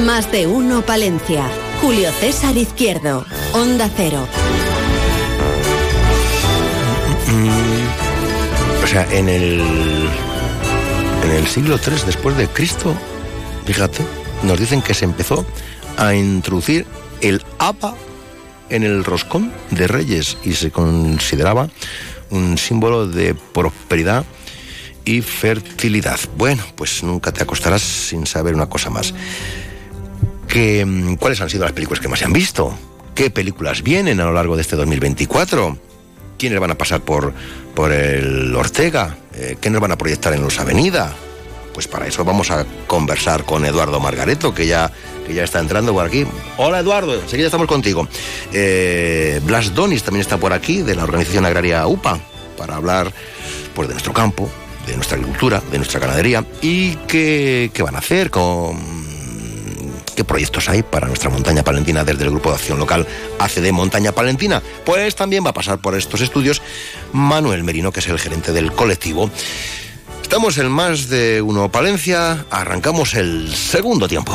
Más de uno Palencia. Julio César Izquierdo. Onda Cero. Mm, o sea, en el en el siglo III después de Cristo, fíjate, nos dicen que se empezó a introducir el APA en el roscón de reyes y se consideraba un símbolo de prosperidad y fertilidad. Bueno, pues nunca te acostarás sin saber una cosa más. Mm, ¿Cuáles han sido las películas que más se han visto? ¿Qué películas vienen a lo largo de este 2024? ¿Quiénes van a pasar por, por el Ortega? Eh, ¿Qué nos van a proyectar en Los Avenida? Pues para eso vamos a conversar con Eduardo Margareto, que ya, que ya está entrando por aquí. Hola Eduardo, enseguida estamos contigo. Eh, Blas Donis también está por aquí, de la organización agraria UPA, para hablar pues, de nuestro campo, de nuestra agricultura, de nuestra ganadería y qué, qué van a hacer con qué proyectos hay para nuestra montaña palentina desde el Grupo de Acción Local ACD Montaña Palentina. Pues también va a pasar por estos estudios Manuel Merino, que es el gerente del colectivo. Estamos en más de uno Palencia, arrancamos el segundo tiempo.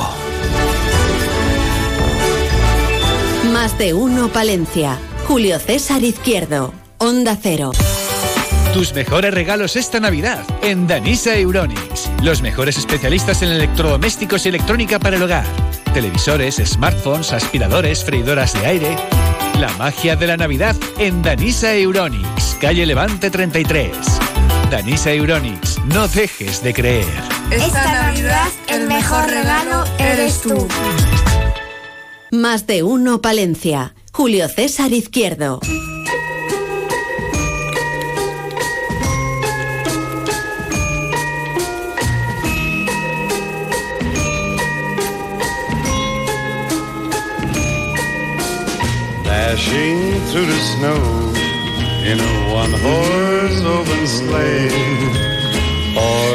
Más de uno Palencia. Julio César Izquierdo. Onda Cero. Tus mejores regalos esta Navidad en Danisa Euronics. Los mejores especialistas en electrodomésticos y electrónica para el hogar. Televisores, smartphones, aspiradores, freidoras de aire. La magia de la Navidad en Danisa Euronics, calle Levante 33. Danisa Euronics, no dejes de creer. Esta Navidad el mejor regalo eres tú. Más de uno Palencia. Julio César Izquierdo. Dashing through the snow in a one horse open sleigh.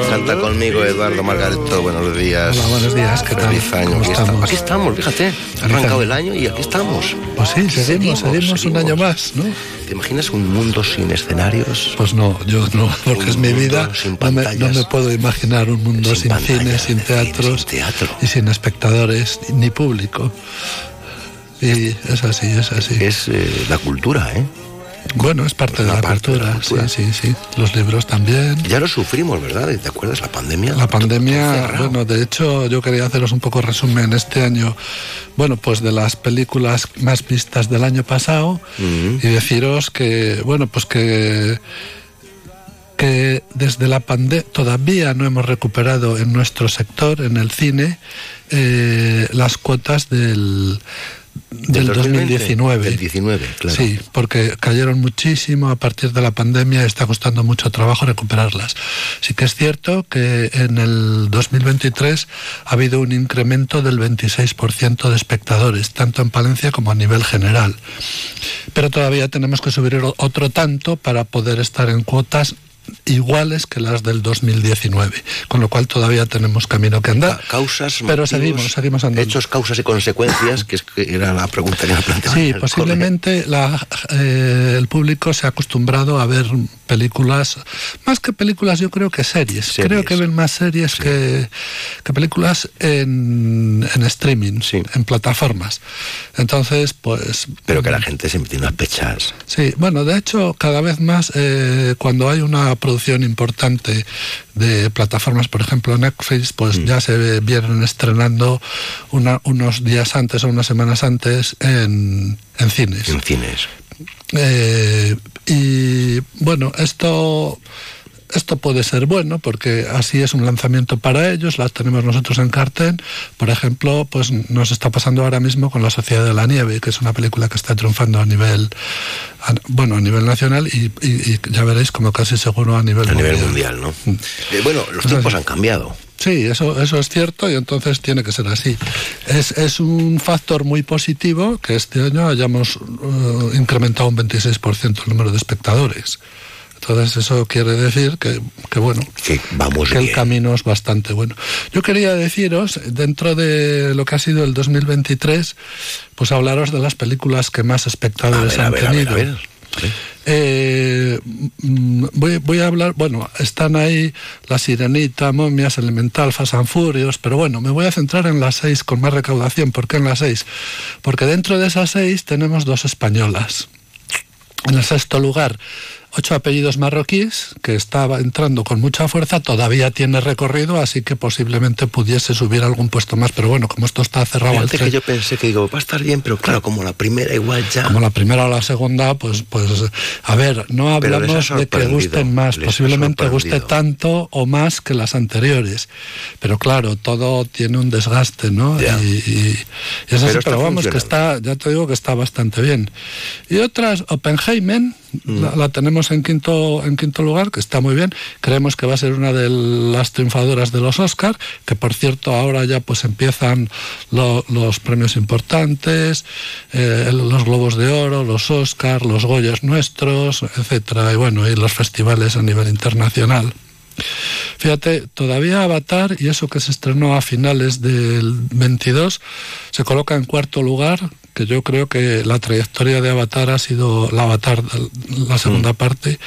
Canta conmigo Eduardo Margareto, buenos días. Hola, buenos días, ¿qué tal? Feliz año. ¿Cómo Aquí, estamos? aquí estamos, fíjate. Ha arrancado el año y aquí estamos. Pues sí, seguimos, seguimos, un año más, ¿no? ¿Te imaginas un mundo sin escenarios? Pues no, yo no, porque es mi vida. sin No me, pantallas. no me puedo imaginar un mundo sin, cine, sin teatros y sin espectadores, ni público. Y es así, es así. Es eh, la cultura, ¿eh? Bueno, es parte de la, cultura, sí, sí, sí. Los libros también. Ya lo sufrimos, ¿verdad? ¿Te acuerdas la pandemia? La pandemia, bueno, de hecho yo quería haceros un poco resumen este año, bueno, pues de las películas más vistas del año pasado y deciros que, bueno, pues que que desde la pandemia todavía no hemos recuperado en nuestro sector, en el cine, eh, las cuotas del, del 2019. Del 19, claro. Sí, porque cayeron muchísimo a partir de la pandemia y está costando mucho trabajo recuperarlas. Sí que es cierto que en el 2023 ha habido un incremento del 26% de espectadores, tanto en Palencia como a nivel general. Pero todavía tenemos que subir otro tanto para poder estar en cuotas iguales que las del 2019, con lo cual todavía tenemos camino que andar. Causas, pero motivos, seguimos, seguimos andando. Hechos, causas y consecuencias, que, es que era la pregunta que me planteaba. Sí, posiblemente la, eh, el público se ha acostumbrado a ver películas, más que películas, yo creo que series. Creo que ven más series que, que películas en, en streaming, en plataformas. Entonces, pues... Pero que la gente siempre tiene unas pechas. Sí, bueno, de hecho, cada vez más eh, cuando hay una producción importante de plataformas, por ejemplo Netflix, pues Mm. ya se vienen estrenando una- unos días antes o unas semanas antes en, en cines. En cines. Eh, y bueno, esto esto puede ser bueno porque así es un lanzamiento para ellos, las tenemos nosotros en cartel. Por ejemplo, pues nos está pasando ahora mismo con La Sociedad de la Nieve, que es una película que está triunfando a nivel a- bueno, a nivel nacional y, y- y ya veréis como casi seguro a nivel A mundial. nivel mundial, ¿no? Eh, bueno, los tiempos han cambiado. Sí, eso, eso es cierto y entonces tiene que ser así. Es, es un factor muy positivo que este año hayamos eh, incrementado un 26% el número de espectadores. Entonces eso quiere decir que, que bueno, que, vamos que el camino es bastante bueno. Yo quería deciros, dentro de lo que ha sido el 2023, pues hablaros de las películas que más espectadores han tenido. Eh, voy, voy, a hablar, bueno, están ahí La Sirenita, Momias, Elemental, Fast and Furious, pero bueno, me voy a centrar en las seis con más recaudación. ¿Por qué en las seis? Porque dentro de esas seis tenemos dos españolas. En el sexto lugar, ocho apellidos marroquíes, que estaba entrando con mucha fuerza, todavía tiene recorrido, así que posiblemente pudiese subir algún puesto más, pero bueno, como esto está cerrado al que yo pensé que digo, va a estar bien, pero claro, como la primera igual ya... Como la primera o la segunda, pues, pues a ver, no hablamos de que gusten más, posiblemente guste tanto o más que las anteriores, pero claro, todo tiene un desgaste, ¿no? Y, y, es así, pero, vamos, que está, ya te digo que está bastante bien. Y otras, Oppenheimer, mm. la tenemos en quinto, en quinto lugar, que está muy bien. Creemos que va a ser una de las triunfadoras de los Oscars, que por cierto ahora ya pues empiezan los premios importantes, eh, los Globos de Oro, los Oscars, los Goyas nuestros, etcétera, y bueno, y los festivales a nivel internacional. Fíjate, todavía Avatar, y eso que se estrenó a finales del 22, se coloca en cuarto lugar, que yo creo que la trayectoria de Avatar ha sido, la Avatar, la segunda mm. parte,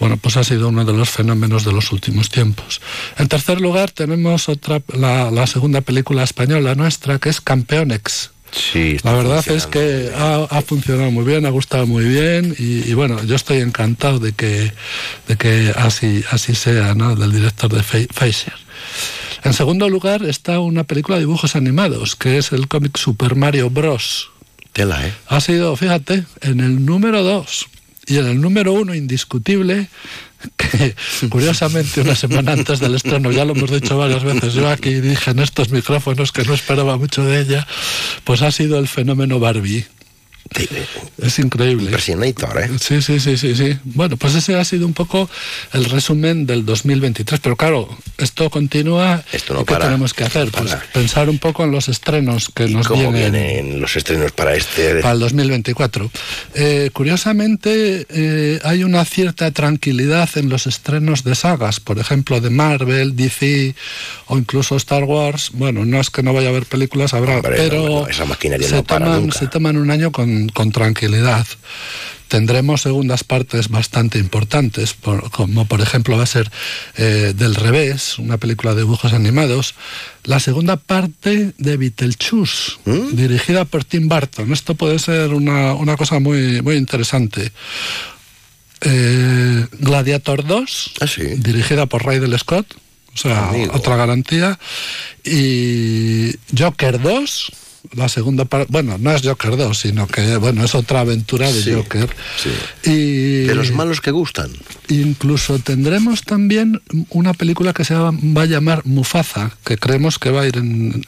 bueno, pues ha sido uno de los fenómenos de los últimos tiempos. En tercer lugar tenemos otra, la, la segunda película española nuestra, que es Campeonex Sí, la verdad es que ha, funcionado muy bien, ha gustado muy bien y, bueno, yo estoy encantado de que, de que así, así sea, ¿no? Del director de Pfizer. En segundo lugar está una película de dibujos animados, que es el cómic Super Mario Bros. Tela, ¿eh? Ha sido, fíjate, en el número dos y en el número uno indiscutible que curiosamente una semana antes del estreno, ya lo hemos dicho varias veces, yo aquí dije en estos micrófonos que no esperaba mucho de ella, pues ha sido el fenómeno Barbie. Es increíble. Impresionator, ¿eh? Sí, sí, sí, sí, sí. Bueno, pues ese ha sido un poco el resumen del 2023. Pero claro, esto continúa. Esto no ¿Qué tenemos que hacer? Pues pensar un poco en los estrenos que nos cómo vienen. los estrenos para este? Para el 2024. Eh, curiosamente, eh, hay una cierta tranquilidad en los estrenos de sagas. Por ejemplo, de Marvel, DC o incluso Star Wars. Bueno, no es que no vaya a haber películas, habrá, pero esa maquinaria se, no para toman, nunca. se toman un año con con, tranquilidad. Tendremos segundas partes bastante importantes, como por ejemplo va a ser eh, Del Revés, una película de dibujos animados. La segunda parte de Beetlejuice, ¿Mm? dirigida por Tim Burton. Esto puede ser una, una cosa muy, muy interesante. Eh, Gladiator 2, ah, dirigida por Ridley Scott, o sea, otra garantía. Y Joker 2, la segunda parte, bueno, no es Joker 2, sino que bueno, es otra aventura de Joker. Y de los malos que gustan. Incluso tendremos también una película que se va, a llamar Mufasa, que creemos que va a ir en,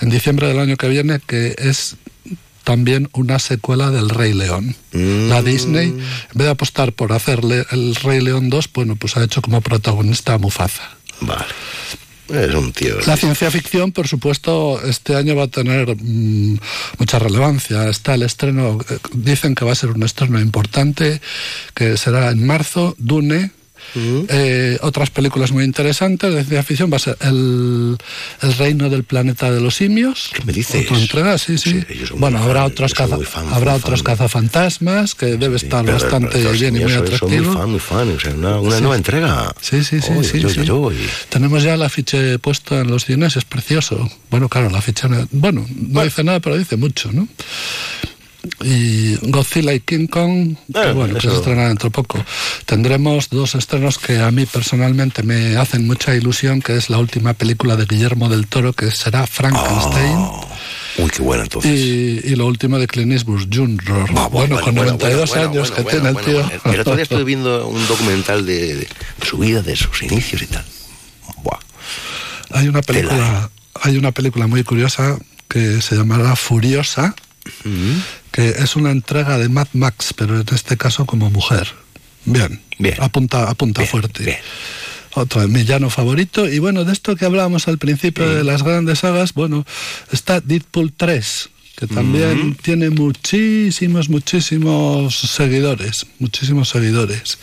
en diciembre del año que viene, que es también una secuela del Rey León. La mm. Disney, en vez de apostar por hacerle el Rey León 2, bueno, pues ha hecho como protagonista a Mufasa. Vale. Es un tío. La ciencia ficción, por supuesto, este año va a tener mm, mucha relevancia. Está el estreno, eh, dicen que va a ser un estreno importante, que será en marzo, Dune, eh, otras películas muy interesantes de ciencia ficción va a ser El, el Reino del Planeta de los Simios. ¿Qué me dices? Otra entrega, sí, sí. bueno, habrá otros, caza, habrá otros cazafantasmas que debe estar bastante bien y muy atractivo. muy fan, muy fan. O sea, una, una nueva entrega. Sí, sí, sí. sí, sí. Tenemos ya el afiche puesto en los cines, es precioso. Bueno, claro, la ficha, bueno, no dice nada, pero dice mucho, ¿no? Y Godzilla y King Kong, que eh, bueno, que se estrena dentro de poco. Tendremos dos estrenos que a mí personalmente me hacen mucha ilusión, que es la última película de Guillermo del Toro, que será Frankenstein. Oh, uy, qué buena entonces. Y, lo último de Clint Eastwood Jr. bueno, con 92 años que tiene el tío. El otro día estuve viendo un documental de, su vida, de sus inicios y tal. Buah. Hay una película, hay una película muy curiosa que se llamará Furiosa, que es una entrega de Mad Max, pero en este caso como mujer. Bien, bien. apunta, apunta fuerte. Bien. Otro, mi llano favorito. Y bueno, de esto que hablábamos al principio de las grandes sagas, bueno, está Deadpool 3, que también tiene muchísimos, muchísimos seguidores, muchísimos seguidores.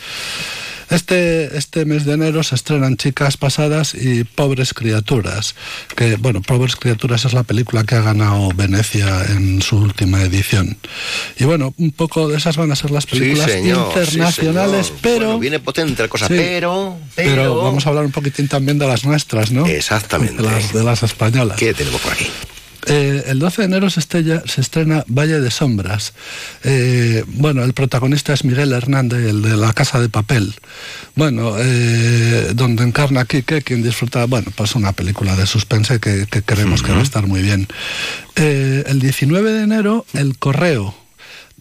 Este, este mes de enero se estrenan Chicas Pasadas y Pobres Criaturas, que, bueno, Pobres Criaturas es la película que ha ganado Venecia en su última edición. Y bueno, un poco de esas van a ser las películas Sí, señor, sí, internacionales, señor. pero... Bueno, viene potente cosa, Sí. pero, pero... pero... vamos a hablar un poquitín también de las nuestras, ¿no? Exactamente. De las, de las españolas. ¿Qué tenemos por aquí? Eh, el 12 de enero se, estrena Valle de Sombras. Eh, bueno, el protagonista es Miguel Hernández, el de La Casa de Papel. Bueno, eh, donde encarna a Quique, quien disfruta, bueno, pues una película de suspense que, que creemos que va a estar muy bien. El 19 de enero, El Correo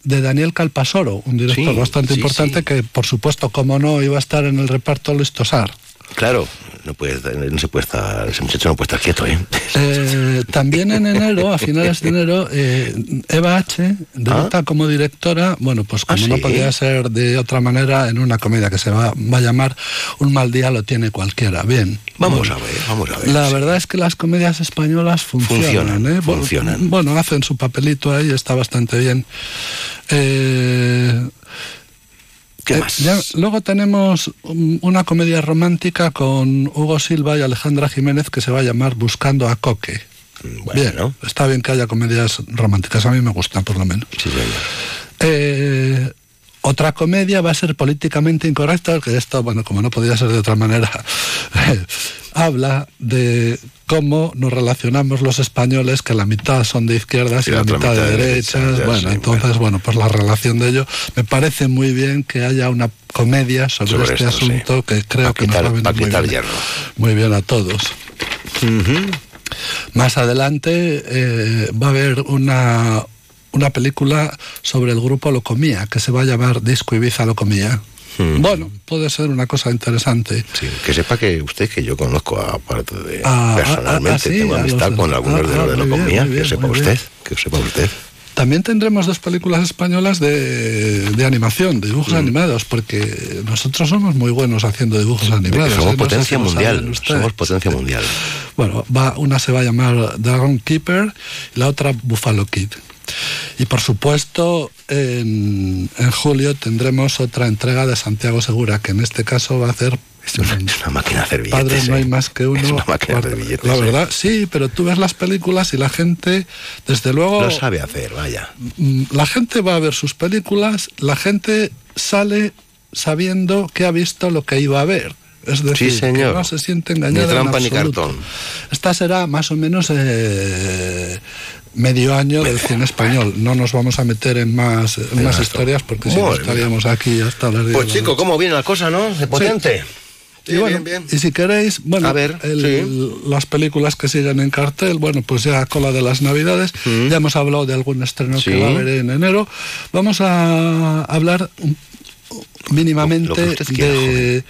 de Daniel Calpasoro, un director Sí, bastante sí, importante sí. que, por supuesto, como no, iba a estar en el reparto Luis Tosar. Claro, no, puede, no se puede estar, ese muchacho no puede estar quieto, ¿eh? Eh, también en enero, a finales de enero, eh, Eva H. debuta como directora, bueno, pues como Ah, no ¿sí? podía ser de otra manera, en una comedia que se va, va a llamar Un mal día lo tiene cualquiera. Bien. Vamos Bueno, a ver, vamos a ver. La verdad es que las comedias españolas funcionan. Funcionan, ¿eh? Bueno, funcionan. Bueno, hacen su papelito ahí, está bastante bien. Eh, ¿Qué eh, más? ya- luego tenemos um, una comedia romántica con Hugo Silva y Alejandra Jiménez que se va a llamar Buscando a Coque. bien, está bien que haya comedias románticas, a mí me gustan por lo menos. Sí, señor. Eh, otra comedia va a ser políticamente incorrecta, que esto, bueno, como no podía ser de otra manera, habla de cómo nos relacionamos los españoles, que la mitad son de izquierdas y, la, mitad, de derechas. bueno, sí, entonces, bueno. pues la relación de ello, me parece muy bien que haya una comedia sobre, Sobre este esto, sí. asunto que creo que nos va a venir muy bien, muy bien a todos. Más adelante eh, va a haber una, una película sobre el grupo Locomía, que se va a llamar Disco Ibiza Locomía. Bueno, puede ser una cosa interesante. Sí, que sepa que usted que yo conozco aparte de Ah, personalmente, ah, ah, sí, tengo amistad los- con algunos ah, de ah, los de la bien, bien, que sepa usted, bien. que sepa usted. También tendremos dos películas españolas de, de animación, de dibujos animados, porque nosotros somos muy buenos haciendo dibujos animados. somos ¿eh? Sé potencia mundial, somos potencia mundial. Bueno, va, una se va a llamar Dragon Keeper y la otra Buffalo Kid. Y por supuesto, en, en julio tendremos otra entrega de Santiago Segura, que en este caso va a hacer Es una, es una máquina de hacer billetes. Padres no hay ¿eh? más que uno. Es una máquina de billetes. La ¿eh? verdad, sí, pero tú ves las películas y la gente, desde luego, Lo sabe hacer, vaya. mm, la gente va a ver sus películas, la gente sale sabiendo que ha visto lo que iba a ver. Es decir, Sí, señor. que no se siente Ni engañada. en trampa ni absoluto. cartón. Esta será más o menos eh, medio año del cine español. No nos vamos a meter en más, en más historias porque si no estaríamos aquí hasta las 10 Pues la chico, noche. ¿cómo viene la cosa, no? De potente. y, bueno, y si queréis, bueno, A ver, el- las películas que siguen en cartel, bueno, pues ya cola de las navidades, ya hemos hablado de algún estreno Sí. que va a haber en enero. Vamos a hablar mínimamente quiera, de,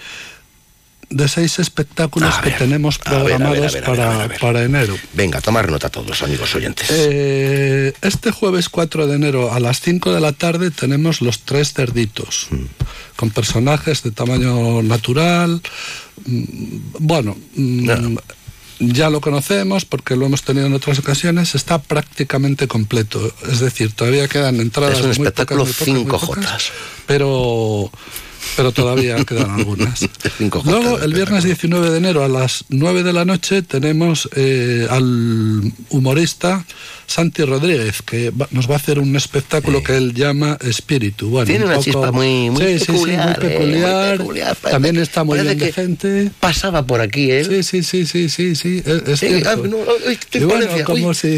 de seis espectáculos A que ver, tenemos programados ver, ver, para, enero. Venga, tomar nota todos, amigos oyentes. Eh, este jueves 4 de enero a las 5 de la tarde tenemos Los Tres Cerditos, Mm. con personajes de tamaño natural. mm, Bueno, mm, ya lo conocemos porque lo hemos tenido en otras ocasiones, está prácticamente completo. Es decir, todavía quedan entradas. Es un muy espectáculo muy pocas, muy 5 pocas, jotas. Pero, pero todavía quedan algunas. Luego, el viernes 19 de enero a las 9 de la noche tenemos eh, al humorista Santi Rodríguez, que va- nos va a hacer un espectáculo que él llama Espíritu. Bueno, Tiene un una poco- chispa muy, muy Sí, peculiar. muy eh, peculiar. peculiar. Parece- También está muy bien de que gente. Pasaba por aquí, ¿eh? Sí, sí, sí, sí, sí, sí, es, Eh, cierto. ah, no, estoy Y en bueno, como uy. si...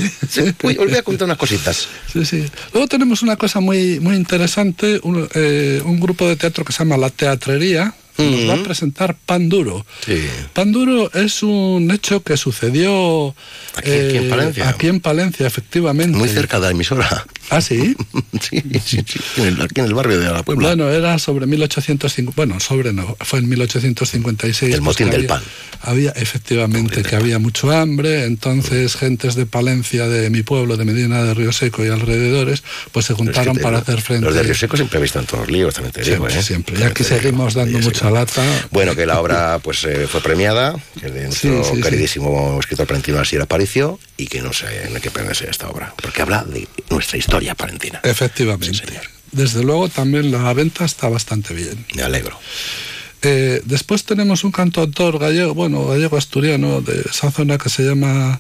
Uy, os voy a contar unas cositas. Sí, sí. Luego tenemos una cosa muy, muy interesante, un, eh, un grupo de teatro que se llama La Teatrería, nos va a presentar Pan Duro. Sí. Pan Duro es un hecho que sucedió Aquí, aquí en eh, Palencia. aquí en Palencia, efectivamente. Muy cerca de la emisora. ¿Ah, sí? sí, sí, sí. Aquí en el, barrio de la Puebla. Bueno, era sobre 1850, bueno, sobre no, fue en 1856. El pues, motín del había- pan. Había, efectivamente, que había mucho hambre, entonces gentes de Palencia, de mi pueblo, de Medina de Río Seco y alrededores, pues se juntaron Es que te- para hacer frente. Los de Río Seco siempre he visto en todos los líos, también te digo, Siempre, ¿eh? siempre. Y aquí seguimos dando mucha lata. Bueno, que la obra pues eh, fue premiada, que de nuestro Sí, sí, sí. queridísimo escritor palentino Asier Aparicio, y que no, sé, no hay que perderse esta obra, porque habla de nuestra historia palentina. Efectivamente. Desde luego también la venta está bastante bien. Me alegro. Eh, después tenemos un cantautor gallego, bueno, gallego asturiano de esa zona que se llama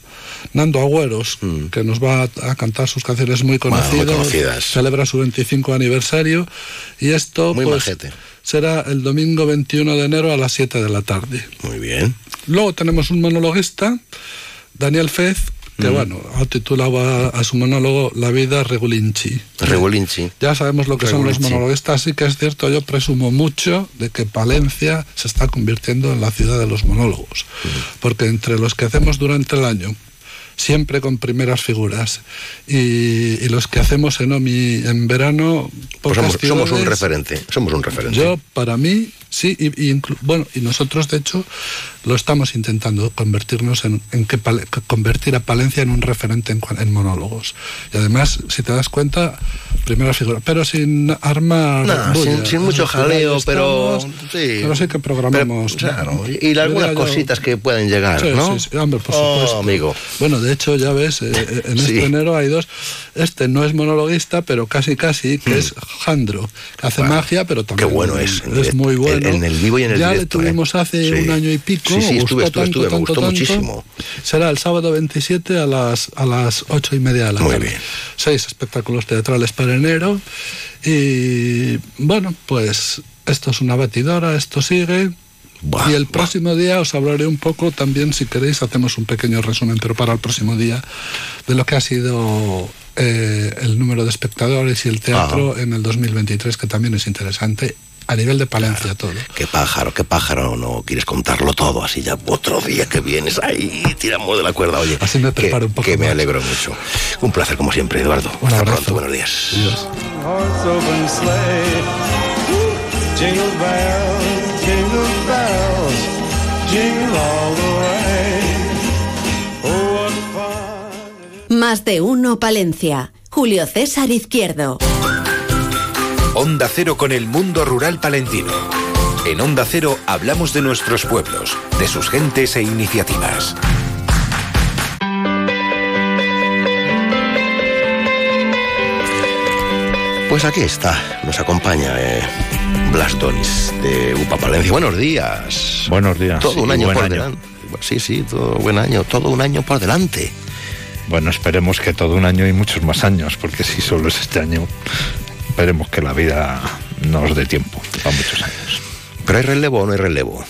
Nando Agüeros, que nos va a, a cantar sus canciones muy Bueno, conocidas. muy conocidas. Celebra su 25 aniversario y esto Muy pues, majete. Será el domingo 21 de enero a las 7 de la tarde. Muy bien. Luego tenemos un monologuista, Daniel Fez, que Mm. bueno, ha titulado a, a su monólogo La vida regulinchi. Regulinchi. Ya sabemos lo que son los monologuistas, sí que es cierto, yo presumo mucho de que Palencia se está convirtiendo en la ciudad de los monólogos, porque entre los que hacemos durante el año, siempre con primeras figuras, y, y los que hacemos en OMI en verano, Pues somos, somos un referente. Somos un referente. yo, para mí, sí, y, y bueno, y nosotros, de hecho, lo estamos intentando convertirnos en, en que convertir a Palencia en un referente en, en monólogos. Y además, si te das cuenta, primera figura, pero sin armar. Nah, bulla. sin, sin mucho Es jaleo, pero. sí. pero sí que programamos. Pero, claro, y, y algunas yo- cositas que pueden llegar, Sí, ¿no? sí, sí, hombre, por Oh, supuesto. amigo. Bueno, de hecho, ya ves, eh, eh, en este enero hay dos. Este no es monologuista, pero casi casi, que es Jandro, que hace magia, pero también Hmm. Qué bueno es. es direct- muy bueno. En, en el vivo y en el ya directo. le tuvimos ¿eh? hace Sí. un año y pico. Sí, sí, estuve, estuve, tanto, estuve, me tanto, gustó tanto. muchísimo. Será el sábado 27 a las, a las ocho y media de la Muy tarde. bien. Seis espectáculos teatrales para enero. Y bueno, pues esto es una batidora, esto sigue. y el próximo día os hablaré un poco también, si queréis, hacemos un pequeño resumen, pero para el próximo día, de lo que ha sido eh, el número de espectadores y el teatro en el 2023, que también es interesante, a nivel de Palencia todo. Qué pájaro, qué pájaro, no quieres contarlo todo así ya otro día que vienes ahí tiramos de la cuerda, oye. Así me que, preparo un poco que me alegro mucho. Un placer como siempre, Eduardo. Un Hasta abrazo. pronto, buenos días. way. Oh. Más de uno Palencia. Julio César Izquierdo. Onda Cero con el mundo rural palentino. En Onda Cero hablamos de nuestros pueblos, de sus gentes e iniciativas. Pues aquí está, nos acompaña eh, Blas Donis de UPA Palencia. Buenos días. Buenos días. Todo un año por año. delante. Sí, sí, todo buen año, todo un año por delante. Bueno, esperemos que todo un año y muchos más años, porque si solo es este año, esperemos que la vida nos dé tiempo para muchos años. Pero hay relevo o no hay relevo.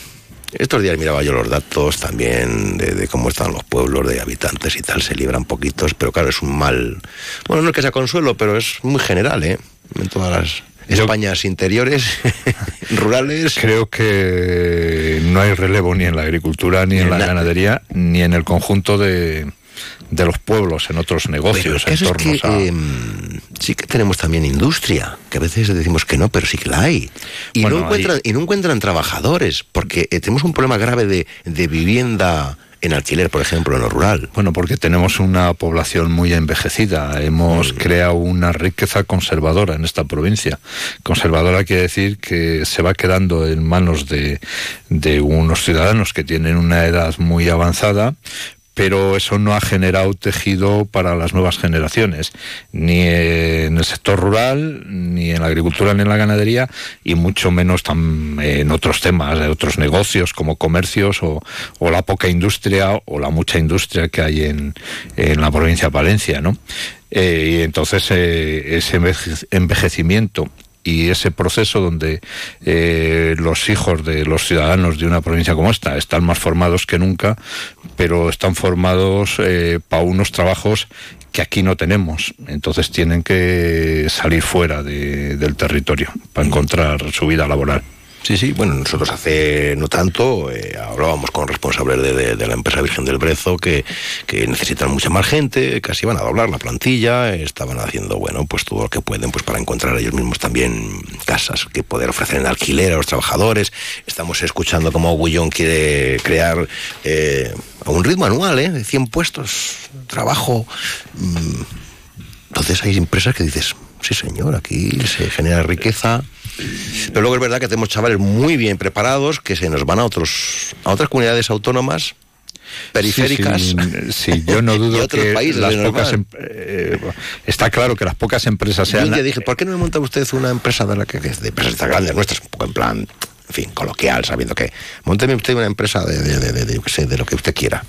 Estos días miraba yo los datos también de, de cómo están los pueblos de habitantes y tal, se libran poquitos, pero claro, es un mal. Bueno, no es que sea consuelo, pero es muy general, ¿eh? En todas las Españas interiores, rurales. Creo que no hay relevo ni en la agricultura, ni, Ni en en la ganadería, ni en el conjunto de, de los pueblos, en otros negocios, es entornos que a- em, sí que tenemos también industria, que a veces decimos que no, pero sí que la hay. Y, Bueno, no, encuentran, hay- y no encuentran trabajadores, porque eh, tenemos un problema grave de, de vivienda en alquiler, por ejemplo, en lo rural. Bueno, porque tenemos una población muy envejecida. Hemos creado una riqueza conservadora en esta provincia. Conservadora quiere decir que se va quedando en manos de, de unos ciudadanos que tienen una edad muy avanzada, pero eso no ha generado tejido para las nuevas generaciones, ni en el sector rural, ni en la agricultura, ni en la ganadería, y mucho menos en otros temas, de otros negocios como comercios o, la poca industria o la mucha industria que hay en, en la provincia de Palencia, ¿no? Eh, y entonces eh, ese enveje- envejecimiento y ese proceso donde eh, los hijos de los ciudadanos de una provincia como esta están más formados que nunca, pero están formados eh, para unos trabajos que aquí no tenemos. Entonces tienen que salir fuera de- del territorio para encontrar su vida laboral. Sí, sí, bueno, nosotros hace no tanto eh, hablábamos con responsables de, la empresa Virgen del Brezo que, que necesitan mucha más gente, casi van a doblar la plantilla, estaban haciendo, bueno, pues todo lo que pueden pues para encontrar ellos mismos también casas que poder ofrecer en alquiler a los trabajadores. Estamos escuchando cómo Gullón quiere crear eh, a un ritmo anual, ¿eh? De 100 puestos, trabajo. mm, entonces hay empresas que dices, sí señor, aquí se genera riqueza. Pero luego es verdad que tenemos chavales muy bien preparados que se nos van a otros a otras comunidades autónomas periféricas. Sí, sí, sí, yo no dudo otros que países, las pocas em- eh, está claro que las pocas empresas Yo sean día dije, ¿por qué no me monta usted una empresa de la que que es de empresas tan grandes nuestras? Un poco en plan en fin, coloquial, sabiendo que monteme usted una empresa de, de, de, de, de, yo qué sé, de lo que usted quiera,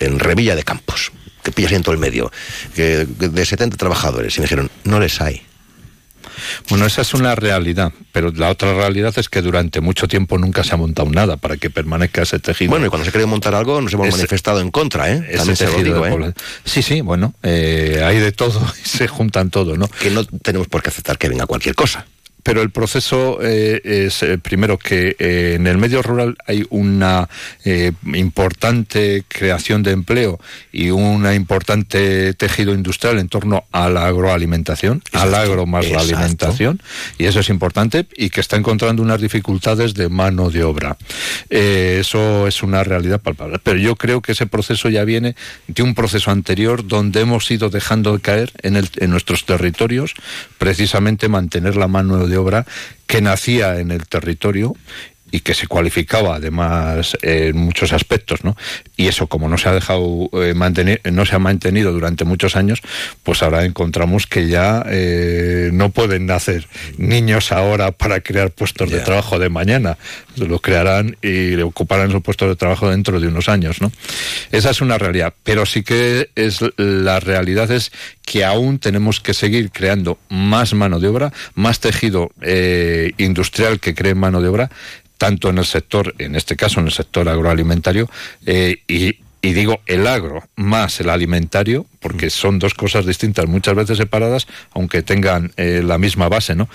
en Revilla de Campos, que pilla en todo el medio, que, de 70 trabajadores, y me dijeron, no les hay. Bueno, esa es una realidad, pero la otra realidad es que durante mucho tiempo nunca se ha montado nada para que permanezca ese tejido. Bueno, y cuando se quiere montar algo nos hemos manifestado en contra, ¿eh? También se lo digo, ¿eh? Sí, sí, bueno, eh, hay de todo y se juntan todo, ¿no? Que no tenemos por qué aceptar que venga cualquier cosa. Pero el proceso eh, es, eh, primero, que eh, en el medio rural hay una importante creación de empleo y un importante tejido industrial en torno a la agroalimentación, al agro más la alimentación, y eso es importante, y que está encontrando unas dificultades de mano de obra. Eso es una realidad palpable. Pero yo creo que ese proceso ya viene de un proceso anterior donde hemos ido dejando de caer en, el- en nuestros territorios precisamente mantener la mano de obra que nacía en el territorio y que se cualificaba además en muchos aspectos, ¿no? Y eso como no se ha dejado eh, mantener, no se ha mantenido durante muchos años, pues ahora encontramos que ya eh, no pueden nacer niños ahora para crear puestos de trabajo de mañana, lo crearán y ocuparán esos puestos de trabajo dentro de unos años, ¿no? Esa es una realidad, pero sí que es la realidad es que aún tenemos que seguir creando más mano de obra, más tejido eh, industrial que cree mano de obra, tanto en el sector, en este caso en el sector agroalimentario, eh, y, y digo el agro más el alimentario, porque son dos cosas distintas, muchas veces separadas, aunque tengan eh, la misma base, ¿no?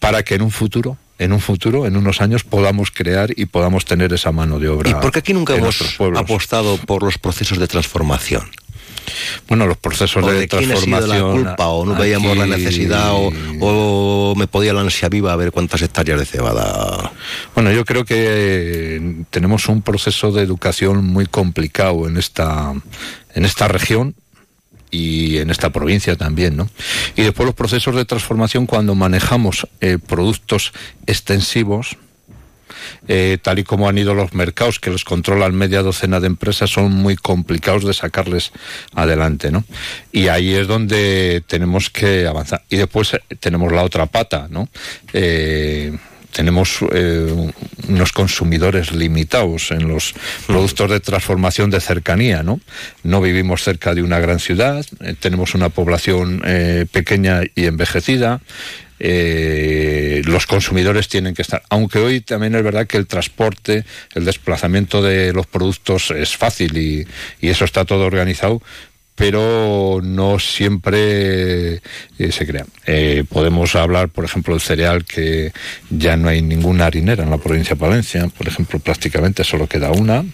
Para que en un futuro, en un futuro, en unos años, podamos crear y podamos tener esa mano de obra. ¿Y por qué aquí nunca hemos apostado por los procesos de transformación? Bueno, los procesos ¿O de, de quién ha sido transformación. la culpa? ¿O no veíamos la necesidad? O, o me podía la ansia viva a ver cuántas hectáreas de cebada? Bueno, yo creo que tenemos un proceso de educación muy complicado en esta, en esta región y en esta provincia también, ¿no? Y después los procesos de transformación cuando manejamos eh, productos extensivos, eh, tal y como han ido los mercados, que los controlan media docena de empresas, son muy complicados de sacarles adelante, ¿no? Y ahí es donde tenemos que avanzar. Y después eh, tenemos la otra pata, ¿no? Eh, tenemos unos consumidores limitados en los productos de transformación de cercanía, ¿no? No vivimos cerca de una gran ciudad, tenemos una población pequeña y envejecida. Eh, los consumidores tienen que estar, aunque hoy también es verdad que el transporte, el desplazamiento de los productos es fácil y, eso está todo organizado, pero no siempre eh, se crea. Eh, podemos hablar, por ejemplo, del cereal, que ya no hay ninguna harinera en la provincia de Palencia, por ejemplo, prácticamente solo queda una.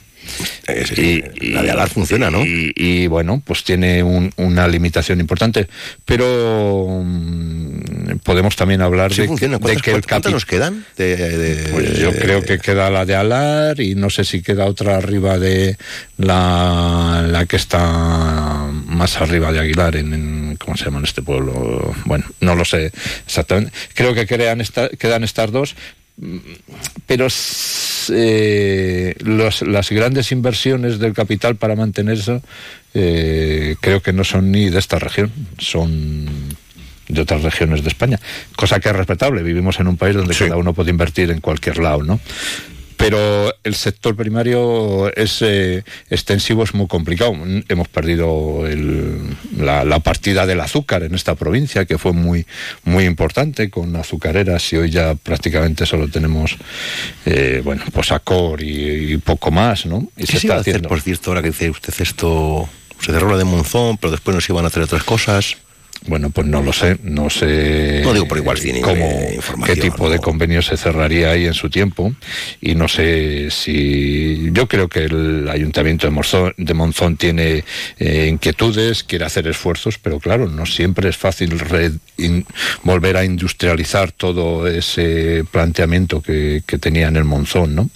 Y, la de Alar funciona, ¿no? Y, y, bueno, pues tiene un- una limitación importante, pero mm, podemos también hablar Sí de, funciona. de ¿Cuántas, que el capi- nos quedan? De- de- pues yo creo que queda la de Alar y no sé si queda otra arriba de la, la que está más arriba de Aguilar, en, en- ¿cómo se llama en este pueblo? Bueno, no lo sé exactamente. Creo que quedan, esta- quedan estas dos, pero eh, los- las grandes inversiones del capital para mantener eso eh, creo que no son ni de esta región, son de otras regiones de España, cosa que es respetable. Vivimos en un país donde cada uno puede invertir en cualquier lado, ¿no? Pero el sector primario es eh, extensivo, es muy complicado. Hemos perdido el- la, la partida del azúcar en esta provincia, que fue muy, muy importante, con azucareras, y hoy ya prácticamente solo tenemos, eh, bueno, pues Acor y, y poco más, ¿no? Y ¿Qué se iba a hacer, por cierto, ahora que dice usted esto? Se cerró la de Monzón, pero después nos iban a hacer otras cosas. Bueno, pues no lo sé, no sé. No digo por igual cómo, información, qué tipo de convenio se cerraría ahí en su tiempo y no sé si yo creo que el ayuntamiento de Monzón, de Monzón tiene eh, inquietudes, quiere hacer esfuerzos, pero claro, no siempre es fácil re- in- volver a industrializar todo ese planteamiento que, que tenía en el Monzón, ¿no?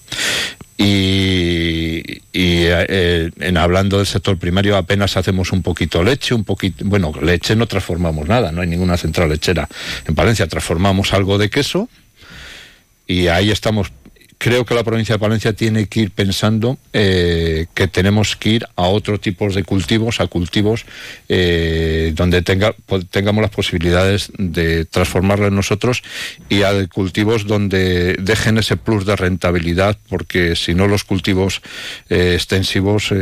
Y, eh, en hablando del sector primario apenas hacemos un poquito leche, un poquito, bueno, leche no transformamos nada, no hay ninguna central lechera en Palencia, transformamos algo de queso y ahí estamos creo que la provincia de Palencia tiene que ir pensando eh, que tenemos que ir a otro tipo de cultivos, a cultivos eh, donde tenga, tengamos las posibilidades de transformarlo en nosotros y a cultivos donde dejen ese plus de rentabilidad, porque si no los cultivos eh, extensivos,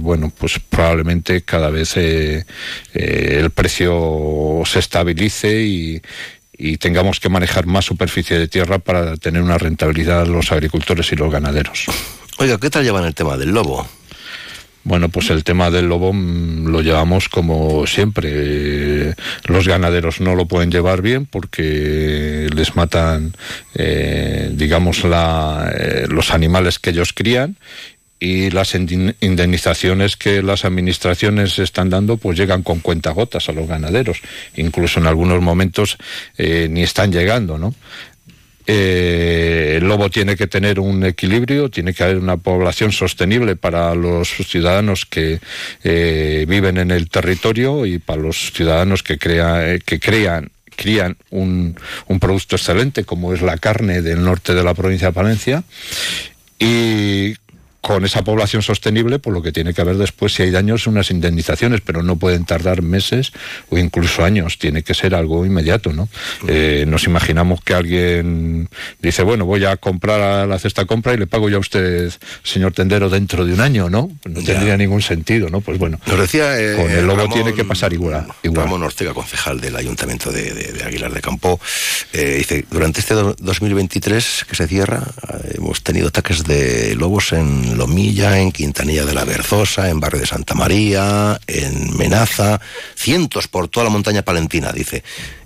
bueno, pues probablemente cada vez el precio se estabilice y, y tengamos que manejar más superficie de tierra para tener una rentabilidad los agricultores y los ganaderos. Oiga, ¿qué tal llevan el tema del lobo? Bueno, pues el tema del lobo mm, lo llevamos como siempre. Los ganaderos no lo pueden llevar bien porque les matan, eh, digamos, la, eh, los animales que ellos crían y las indemnizaciones que las administraciones están dando pues llegan con cuentagotas a los ganaderos. Incluso en algunos momentos eh, ni están llegando no eh, el lobo tiene que tener un equilibrio, tiene que haber una población sostenible para los ciudadanos que eh, viven en el territorio y para los ciudadanos que, crea, que crean crían un, un producto excelente como es la carne del norte de la provincia de Palencia. Y con esa población sostenible, por lo que tiene que haber después, si hay daños, unas indemnizaciones, pero no pueden tardar meses o incluso años, tiene que ser algo inmediato, ¿no? Eh, nos imaginamos que alguien dice, bueno, voy a comprar a la cesta compra y le pago yo a usted, señor tendero, dentro de un año, ¿no? No tendría ningún sentido, ¿no? Pues bueno, nos decía, eh, con el lobo tiene que pasar igual. igual. Ramón Ortega, concejal del Ayuntamiento de, Aguilar de Campo, eh, dice, durante este 2023 que se cierra, hemos tenido ataques de lobos en Lomilla, en Quintanilla de la Berzosa, en Barrio de Santa María, en Menaza, cientos por toda la montaña palentina, dice.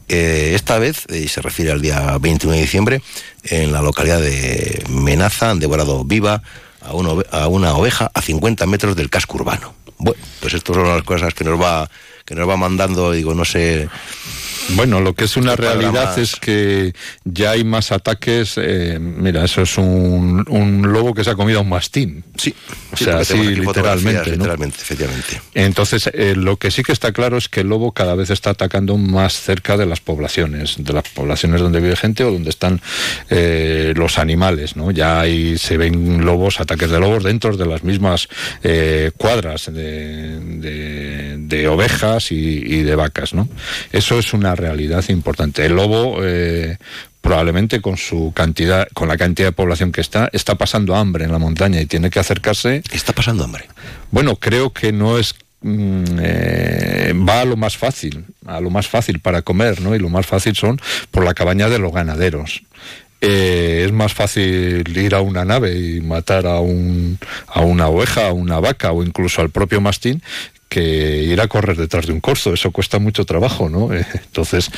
Eh, esta vez, y se refiere al día 21 de diciembre, en la localidad de Menaza han devorado viva a una, oveja a 50 metros del casco urbano. Bueno, pues estas son las cosas que nos va, que nos va mandando, digo, no sé bueno, lo que es una realidad es que ya hay más ataques. Eh, mira, eso es un, lobo que se ha comido a un mastín. Sí, o sea, sí, literalmente. Literalmente, efectivamente. Entonces, eh, lo que sí que está claro es que el lobo cada vez está atacando más cerca de las poblaciones, de las poblaciones donde vive gente o donde están eh, los animales, ¿no? Ya ahí se ven lobos, ataques de lobos dentro de las mismas cuadras de, ovejas y, y de vacas, ¿no? Eso es una realidad importante. El lobo, eh, probablemente con su cantidad, con la cantidad de población que está, está pasando hambre en la montaña y tiene que acercarse. Está pasando hambre. Bueno, creo que no es mm, eh, va a lo más fácil, a lo más fácil para comer, ¿no? Y lo más fácil son por la cabaña de los ganaderos. Eh, es más fácil ir a una nave y matar a, un, a una oveja, a una vaca o incluso al propio mastín que ir a correr detrás de un corzo, eso cuesta mucho trabajo, ¿no? Entonces,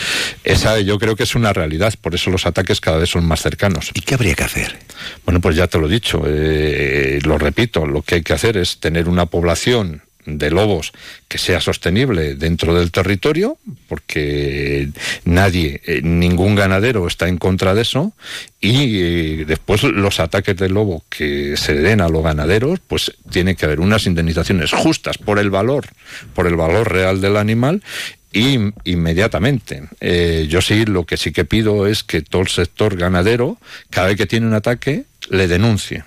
esa yo creo que es una realidad, por eso los ataques cada vez son más cercanos. ¿Y qué habría que hacer? Bueno, pues ya te lo he dicho, eh, lo repito, lo que hay que hacer es tener una población de lobos que sea sostenible dentro del territorio, porque nadie, eh, ningún ganadero está en contra de eso, y eh, después los ataques de lobo que se den a los ganaderos, pues tiene que haber unas indemnizaciones justas por el valor, por el valor real del animal y inmediatamente. Eh, yo sí, lo que sí que pido es que todo el sector ganadero, cada vez que tiene un ataque, le denuncie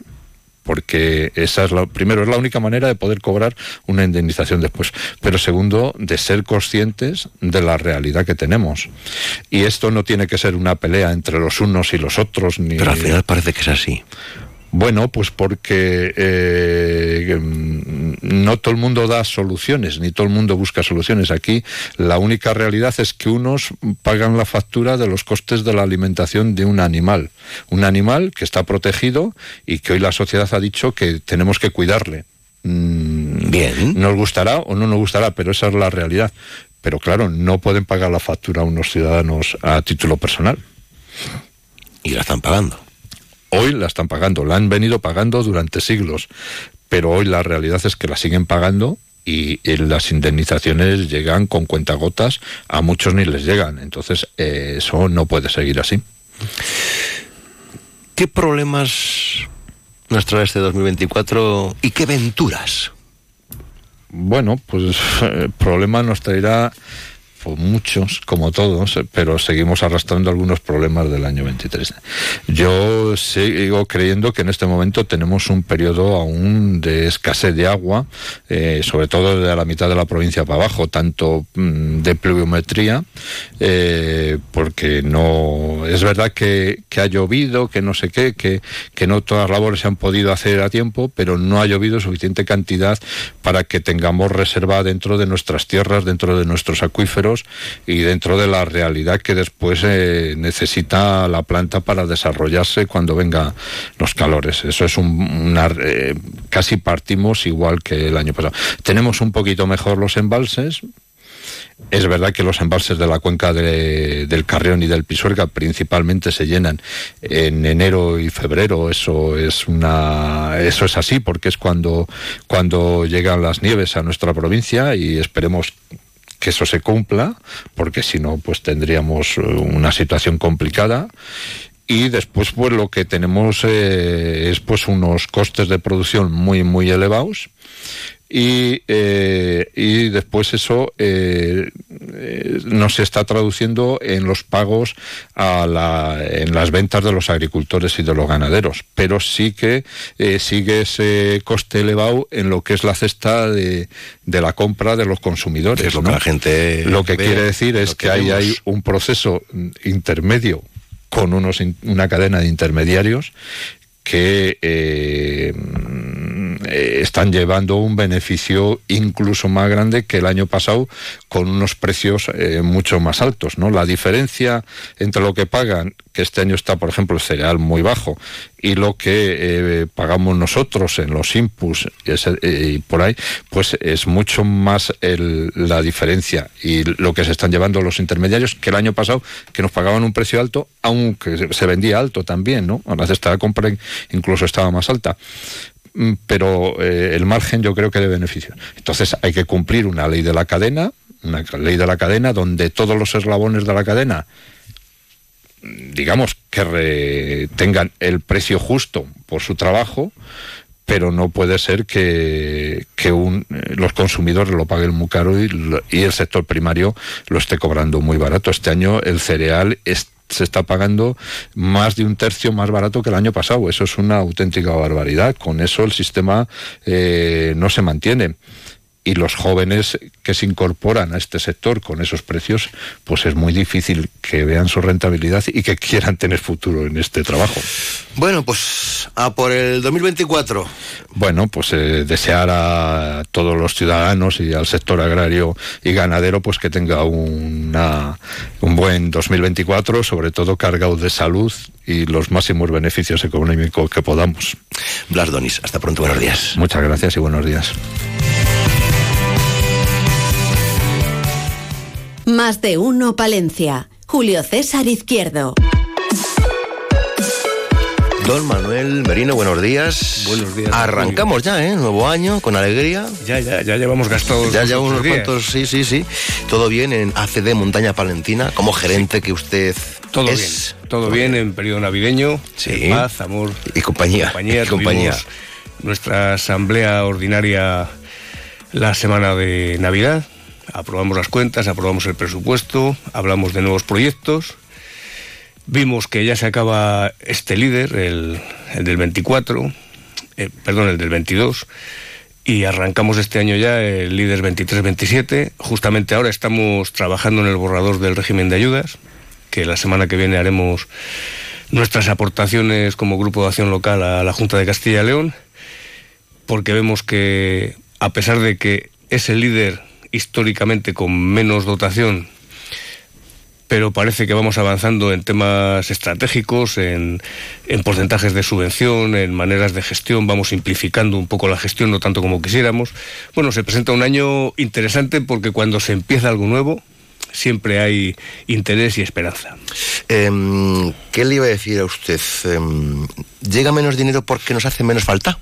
porque esa es la, primero es la única manera de poder cobrar una indemnización después, pero segundo de ser conscientes de la realidad que tenemos. Y esto no tiene que ser una pelea entre los unos y los otros ni Pero al final parece que es así. Bueno, pues porque eh, no todo el mundo da soluciones, ni todo el mundo busca soluciones. Aquí la única realidad es que unos pagan la factura de los costes de la alimentación de un animal. Un animal que está protegido y que hoy la sociedad ha dicho que tenemos que cuidarle. Mm, Bien. Nos gustará o no nos gustará, pero esa es la realidad. Pero claro, no pueden pagar la factura a unos ciudadanos a título personal. Y la están pagando hoy la están pagando, la han venido pagando durante siglos, pero hoy la realidad es que la siguen pagando y, las indemnizaciones llegan con cuentagotas, a muchos ni les llegan, entonces eh, eso no puede seguir así. ¿Qué problemas nos trae este 2024 y qué venturas? Bueno, pues el problema nos traerá muchos, como todos, pero seguimos arrastrando algunos problemas del año 23. Yo sigo creyendo que en este momento tenemos un periodo aún de escasez de agua, eh, sobre todo de la mitad de la provincia para abajo, tanto mm, de pluviometría, eh, porque no es verdad que, que, ha llovido, que no sé qué, que, que no todas las labores se han podido hacer a tiempo, pero no ha llovido suficiente cantidad para que tengamos reserva dentro de nuestras tierras, dentro de nuestros acuíferos y dentro de la realidad que después eh, necesita la planta para desarrollarse cuando vengan los calores. Eso es un, una, eh, casi partimos igual que el año pasado. Tenemos un poquito mejor los embalses, es verdad que los embalses de la cuenca de, del Carrión y del Pisuerga principalmente se llenan en enero y febrero. Eso es una, eso es así porque es cuando cuando llegan las nieves a nuestra provincia y esperemos que eso se cumpla, porque si no, pues tendríamos una situación complicada. Y después pues lo que tenemos eh, es pues unos costes de producción muy muy elevados y, eh, y después eso eh, eh, no se está traduciendo en los pagos a la, en las ventas de los agricultores y de los ganaderos, pero sí que eh, sigue ese coste elevado en lo que es la cesta de, de la compra de los consumidores. Es lo ¿no? que la gente. Lo que ve, quiere decir es que ahí hay un proceso intermedio con unos, una cadena de intermediarios que eh, eh, están llevando un beneficio incluso más grande que el año pasado con unos precios eh, mucho más altos. ¿no? La diferencia entre lo que pagan, que este año está, por ejemplo, el cereal muy bajo, y lo que eh, pagamos nosotros en los inputs y, por ahí, pues es mucho más el, la diferencia y lo que se están llevando los intermediarios que el año pasado, que nos pagaban un precio alto, aunque se vendía alto también, ¿no? La cesta de compra incluso estaba más alta pero eh, el margen yo creo que de beneficio. Entonces hay que cumplir una ley de la cadena, una ley de la cadena donde todos los eslabones de la cadena digamos que re, tengan el precio justo por su trabajo, pero no puede ser que, que un, los consumidores lo paguen muy caro y, y, el sector primario lo esté cobrando muy barato. Este año el cereal es, se está pagando más de un tercio más barato que el año pasado. Eso es una auténtica barbaridad. Con eso el sistema eh, no se mantiene y los jóvenes que se incorporan a este sector con esos precios, pues es muy difícil que vean su rentabilidad y que quieran tener futuro en este trabajo. Bueno, pues a por el 2024. Bueno, pues eh, desear a todos los ciudadanos y al sector agrario y ganadero pues que tenga una, un buen 2024, sobre todo cargado de salud y los máximos beneficios económicos que podamos. Blas Donis, hasta pronto, buenos días. Muchas gracias y buenos días. Más de uno Palencia. Julio César Izquierdo. Don Manuel Merino, buenos días. Buenos días. Arrancamos ya, ¿eh? Nuevo año, con alegría. Ya, ya, ya llevamos gastados. Ya llevamos unos cuantos, sí, sí, sí. Todo bien en ACD Montaña Palentina, como gerente sí. que usted todo es. bien. Todo bien en periodo navideño. Sí. Paz, amor. Y compañía. compañía. Y compañía. Nuestra asamblea ordinaria la semana de Navidad aprobamos las cuentas, aprobamos el presupuesto, hablamos de nuevos proyectos. Vimos que ya se acaba este líder, el, el del 24, eh, perdón, el del 22, y arrancamos este año ya el líder 23-27. Justamente ahora estamos trabajando en el borrador del régimen de ayudas, que la semana que viene haremos nuestras aportaciones como grupo de acción local a la Junta de Castilla y León, porque vemos que a pesar de que es el líder históricamente con menos dotación, pero parece que vamos avanzando en temas estratégicos, en, en, porcentajes de subvención, en maneras de gestión, vamos simplificando un poco la gestión, no tanto como quisiéramos. Bueno, se presenta un año interesante porque cuando se empieza algo nuevo, siempre hay interés y esperanza. Eh, ¿Qué le iba a decir a usted? Eh, ¿Llega menos dinero porque nos hace menos falta?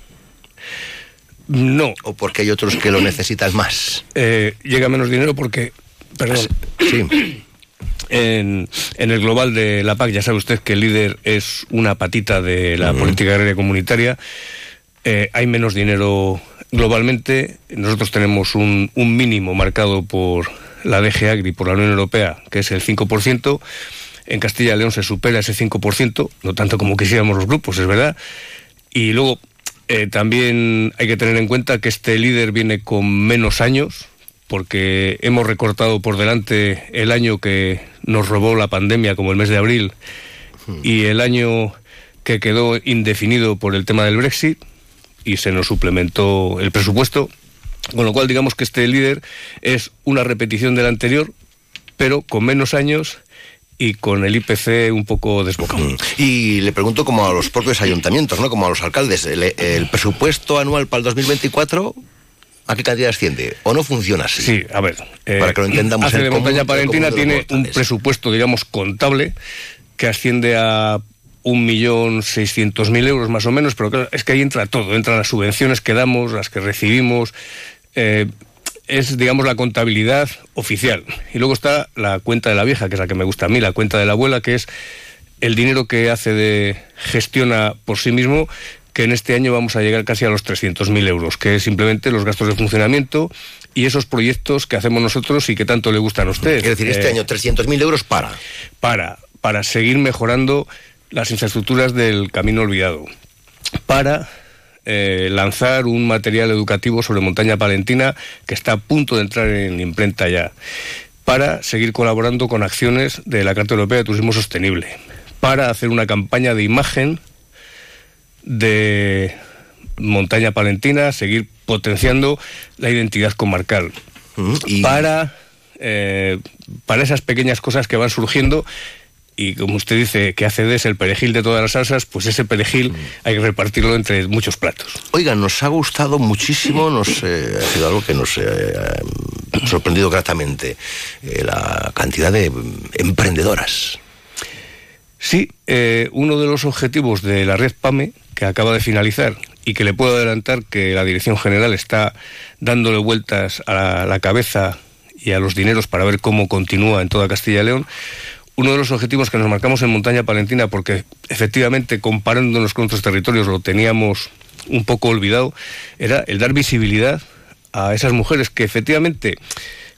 No. ¿O porque hay otros que lo necesitan más? Eh, llega menos dinero porque. Perdón. Sí. En, en, el global de la PAC, ya sabe usted que el líder es una patita de la uh -huh. política agraria comunitaria. Eh, hay menos dinero globalmente nosotros tenemos un, un mínimo marcado por la DG Agri, por la Unión Europea, que es el 5%. En Castilla y León se supera ese 5%, no tanto como quisiéramos los grupos, es verdad. Y luego eh, también hay que tener en cuenta que este líder viene con menos años, porque hemos recortado por delante el año que nos robó la pandemia, como el mes de abril, y el año que quedó indefinido por el tema del Brexit, y se nos suplementó el presupuesto. Con lo cual, digamos que este líder es una repetición del anterior, pero con menos años y con el IPC un poco desbocado. Y le pregunto como a los propios ayuntamientos, ¿no? Como a los alcaldes, el, el presupuesto anual para el 2024 ¿A qué cantidad asciende? ¿O no funciona así? Sí, a ver. eh, Para que lo entendamos Hace de común, Montaña Palentina tiene un presupuesto, digamos, contable que asciende a un millón seiscientos mil euros más o menos, pero claro, es que ahí entra todo, entran las subvenciones que damos, las que recibimos, eh, es, digamos, la contabilidad oficial. Y luego está la cuenta de la vieja, que es la que me gusta a mí, la cuenta de la abuela, que es el dinero que hace de gestiona por sí mismo, que en este año vamos a llegar casi a los 300.000 euros, que es simplemente los gastos de funcionamiento y esos proyectos que hacemos nosotros y que tanto le gustan a usted. Es decir, este Eh, año 300.000 euros para. para, para seguir mejorando las infraestructuras del camino olvidado, para eh, lanzar un material educativo sobre montaña palentina que está a punto de entrar en imprenta ya, para seguir colaborando con acciones de la Carta Europea de Turismo Sostenible, para hacer una campaña de imagen de montaña palentina, seguir potenciando la identidad comarcal, para, eh, para esas pequeñas cosas que van surgiendo y como usted dice que ACD es el perejil de todas las salsas, pues ese perejil hay que repartirlo entre muchos platos. Oiga, nos ha gustado muchísimo, nos, eh, ha sido algo que nos eh, ha sorprendido gratamente, eh, la cantidad de mm, emprendedoras. Sí, uno de los objetivos de la red PAME, que acaba de finalizar y que le puedo adelantar que la Dirección General está dándole vueltas a la, la cabeza y a los dineros para ver cómo continúa en toda Castilla y León, uno de los objetivos que nos marcamos en Montaña Palentina, porque efectivamente comparándonos con otros territorios lo teníamos un poco olvidado, era el dar visibilidad a esas mujeres que efectivamente,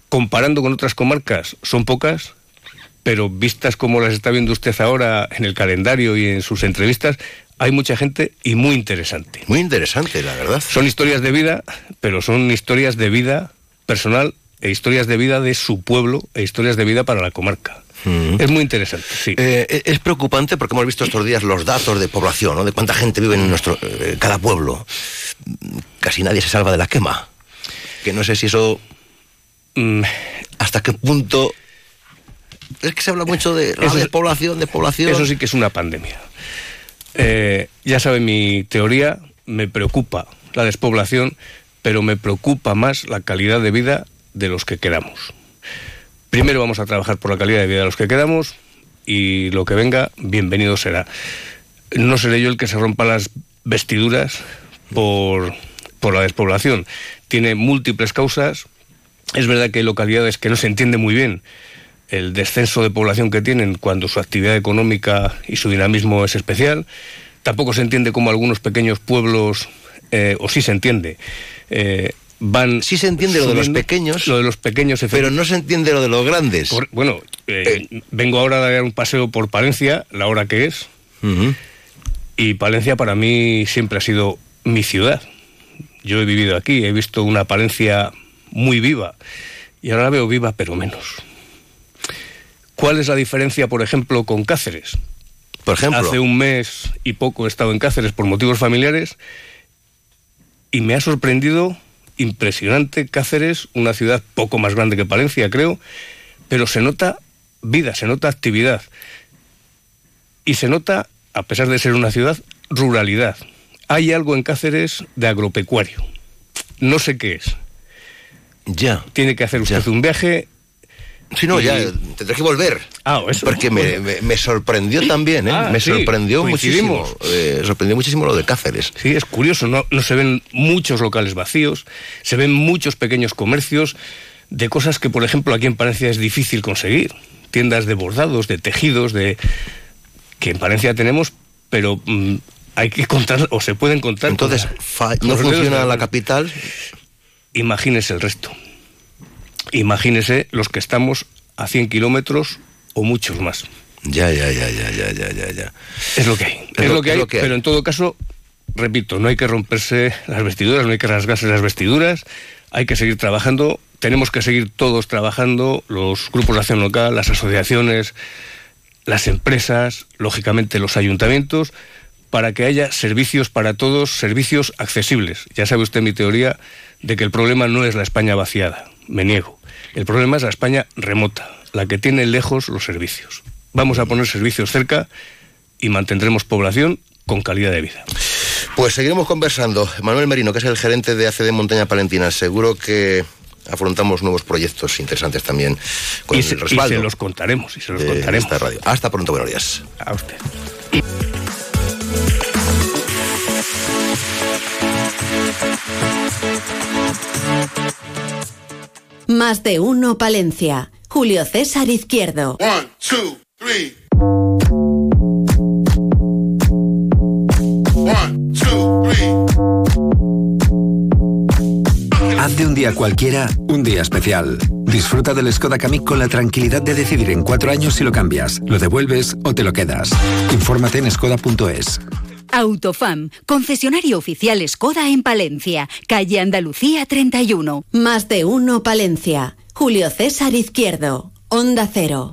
comparando con otras comarcas, son pocas, pero vistas como las está viendo usted ahora en el calendario y en sus entrevistas, hay mucha gente y muy interesante. Muy interesante, la verdad. Son historias de vida, pero son historias de vida personal e historias de vida de su pueblo e historias de vida para la comarca. Es muy interesante, sí. Eh, es preocupante porque hemos visto estos días los datos de población, ¿no? de cuánta gente vive en nuestro eh, cada pueblo. Casi nadie se salva de la quema. Que no sé si eso. Mm. ¿Hasta qué punto.? Es que se habla mucho de la Eso es- población, de población. Eso sí que es una pandemia. Eh, ya sabe mi teoría, me preocupa la despoblación, pero me preocupa más la calidad de vida de los que quedamos. Primero vamos a trabajar por la calidad de vida de los que quedamos y lo que venga, bienvenido será. No seré yo el que se rompa las vestiduras por, por la despoblación. Tiene múltiples causas. Es verdad que hay localidades que no se entiende muy bien el descenso de población que tienen cuando su actividad económica y su dinamismo es especial. Tampoco se entiende cómo algunos pequeños pueblos, eh, o sí se entiende, eh, van... Sí se entiende lo de los pequeños, Lo de los pequeños, pero no se entiende lo de los grandes. Bueno, eh, vengo ahora a dar un paseo por Palencia, la hora que es, y Palencia para mí siempre ha sido mi ciudad. Yo he vivido aquí, he visto una Palencia muy viva, y ahora la veo viva pero menos. ¿Cuál es la diferencia, por ejemplo, con Cáceres? Por ejemplo. Hace un mes y poco he estado en Cáceres por motivos familiares y me ha sorprendido impresionante Cáceres, una ciudad poco más grande que Palencia, creo, pero se nota vida, se nota actividad. Y se nota, a pesar de ser una ciudad, ruralidad. Hay algo en Cáceres de agropecuario. No sé qué es. Ya. Tiene que hacer usted un viaje. Si no, y- ya tendré que volver. Ah, eso. Porque me, me- me sorprendió también, ¿eh? Ah, me sorprendió muchísimo. eh, sorprendió muchísimo lo de Cáceres. Sí, es curioso, no, no se ven muchos locales vacíos, se ven muchos pequeños comercios de cosas que, por ejemplo, aquí en Palencia es difícil conseguir. Tiendas de bordados, de tejidos, de que en Palencia tenemos, pero mm, hay que contar, o se pueden contar. Entonces, ¿no funciona la capital? Imagínese el resto. Imagínese los que estamos a 100 kilómetros o muchos más. Ya, ya, ya, ya, ya, ya, ya, ya. Es lo que hay. Es, lo, que, hay, pero en todo caso, repito, no hay que romperse las vestiduras, no hay que rasgarse las vestiduras, hay que seguir trabajando, tenemos que seguir todos trabajando, los grupos de acción local, las asociaciones, las empresas, lógicamente los ayuntamientos, para que haya servicios para todos, servicios accesibles. Ya sabe usted mi teoría de que el problema no es la España vaciada, me niego. El problema es la España remota, la que tiene lejos los servicios. Vamos a poner servicios cerca y mantendremos población con calidad de vida. Pues seguiremos conversando. Manuel Merino, que es el gerente de ACD Montaña Palentina, seguro que afrontamos nuevos proyectos interesantes también con y se, Y se los contaremos, y se los contaremos. Esta radio. Hasta pronto, buenos días. A usted. Más de uno, Palencia. Julio César Izquierdo. One, two, three. Haz de un día cualquiera un día especial. Disfruta del Skoda Kamiq con la tranquilidad de decidir en cuatro años si lo cambias, lo devuelves o te lo quedas. Infórmate en skoda.es. Autofam, concesionario oficial Skoda en Palencia, calle Andalucía 31. Más de uno Palencia. Julio César Izquierdo, Onda Cero.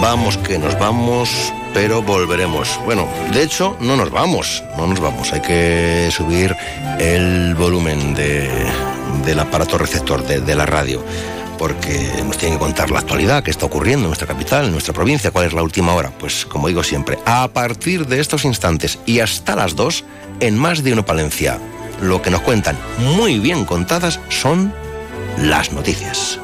Vamos que nos vamos, pero volveremos. Bueno, de hecho, no nos vamos, no nos vamos. Hay que subir el volumen del aparato receptor de, la radio porque nos tienen que contar la actualidad, qué está ocurriendo en nuestra capital, en nuestra provincia, cuál es la última hora. Pues como digo siempre, a partir de estos instantes y hasta las dos, en más de uno Palencia, lo que nos cuentan muy bien contadas son las noticias.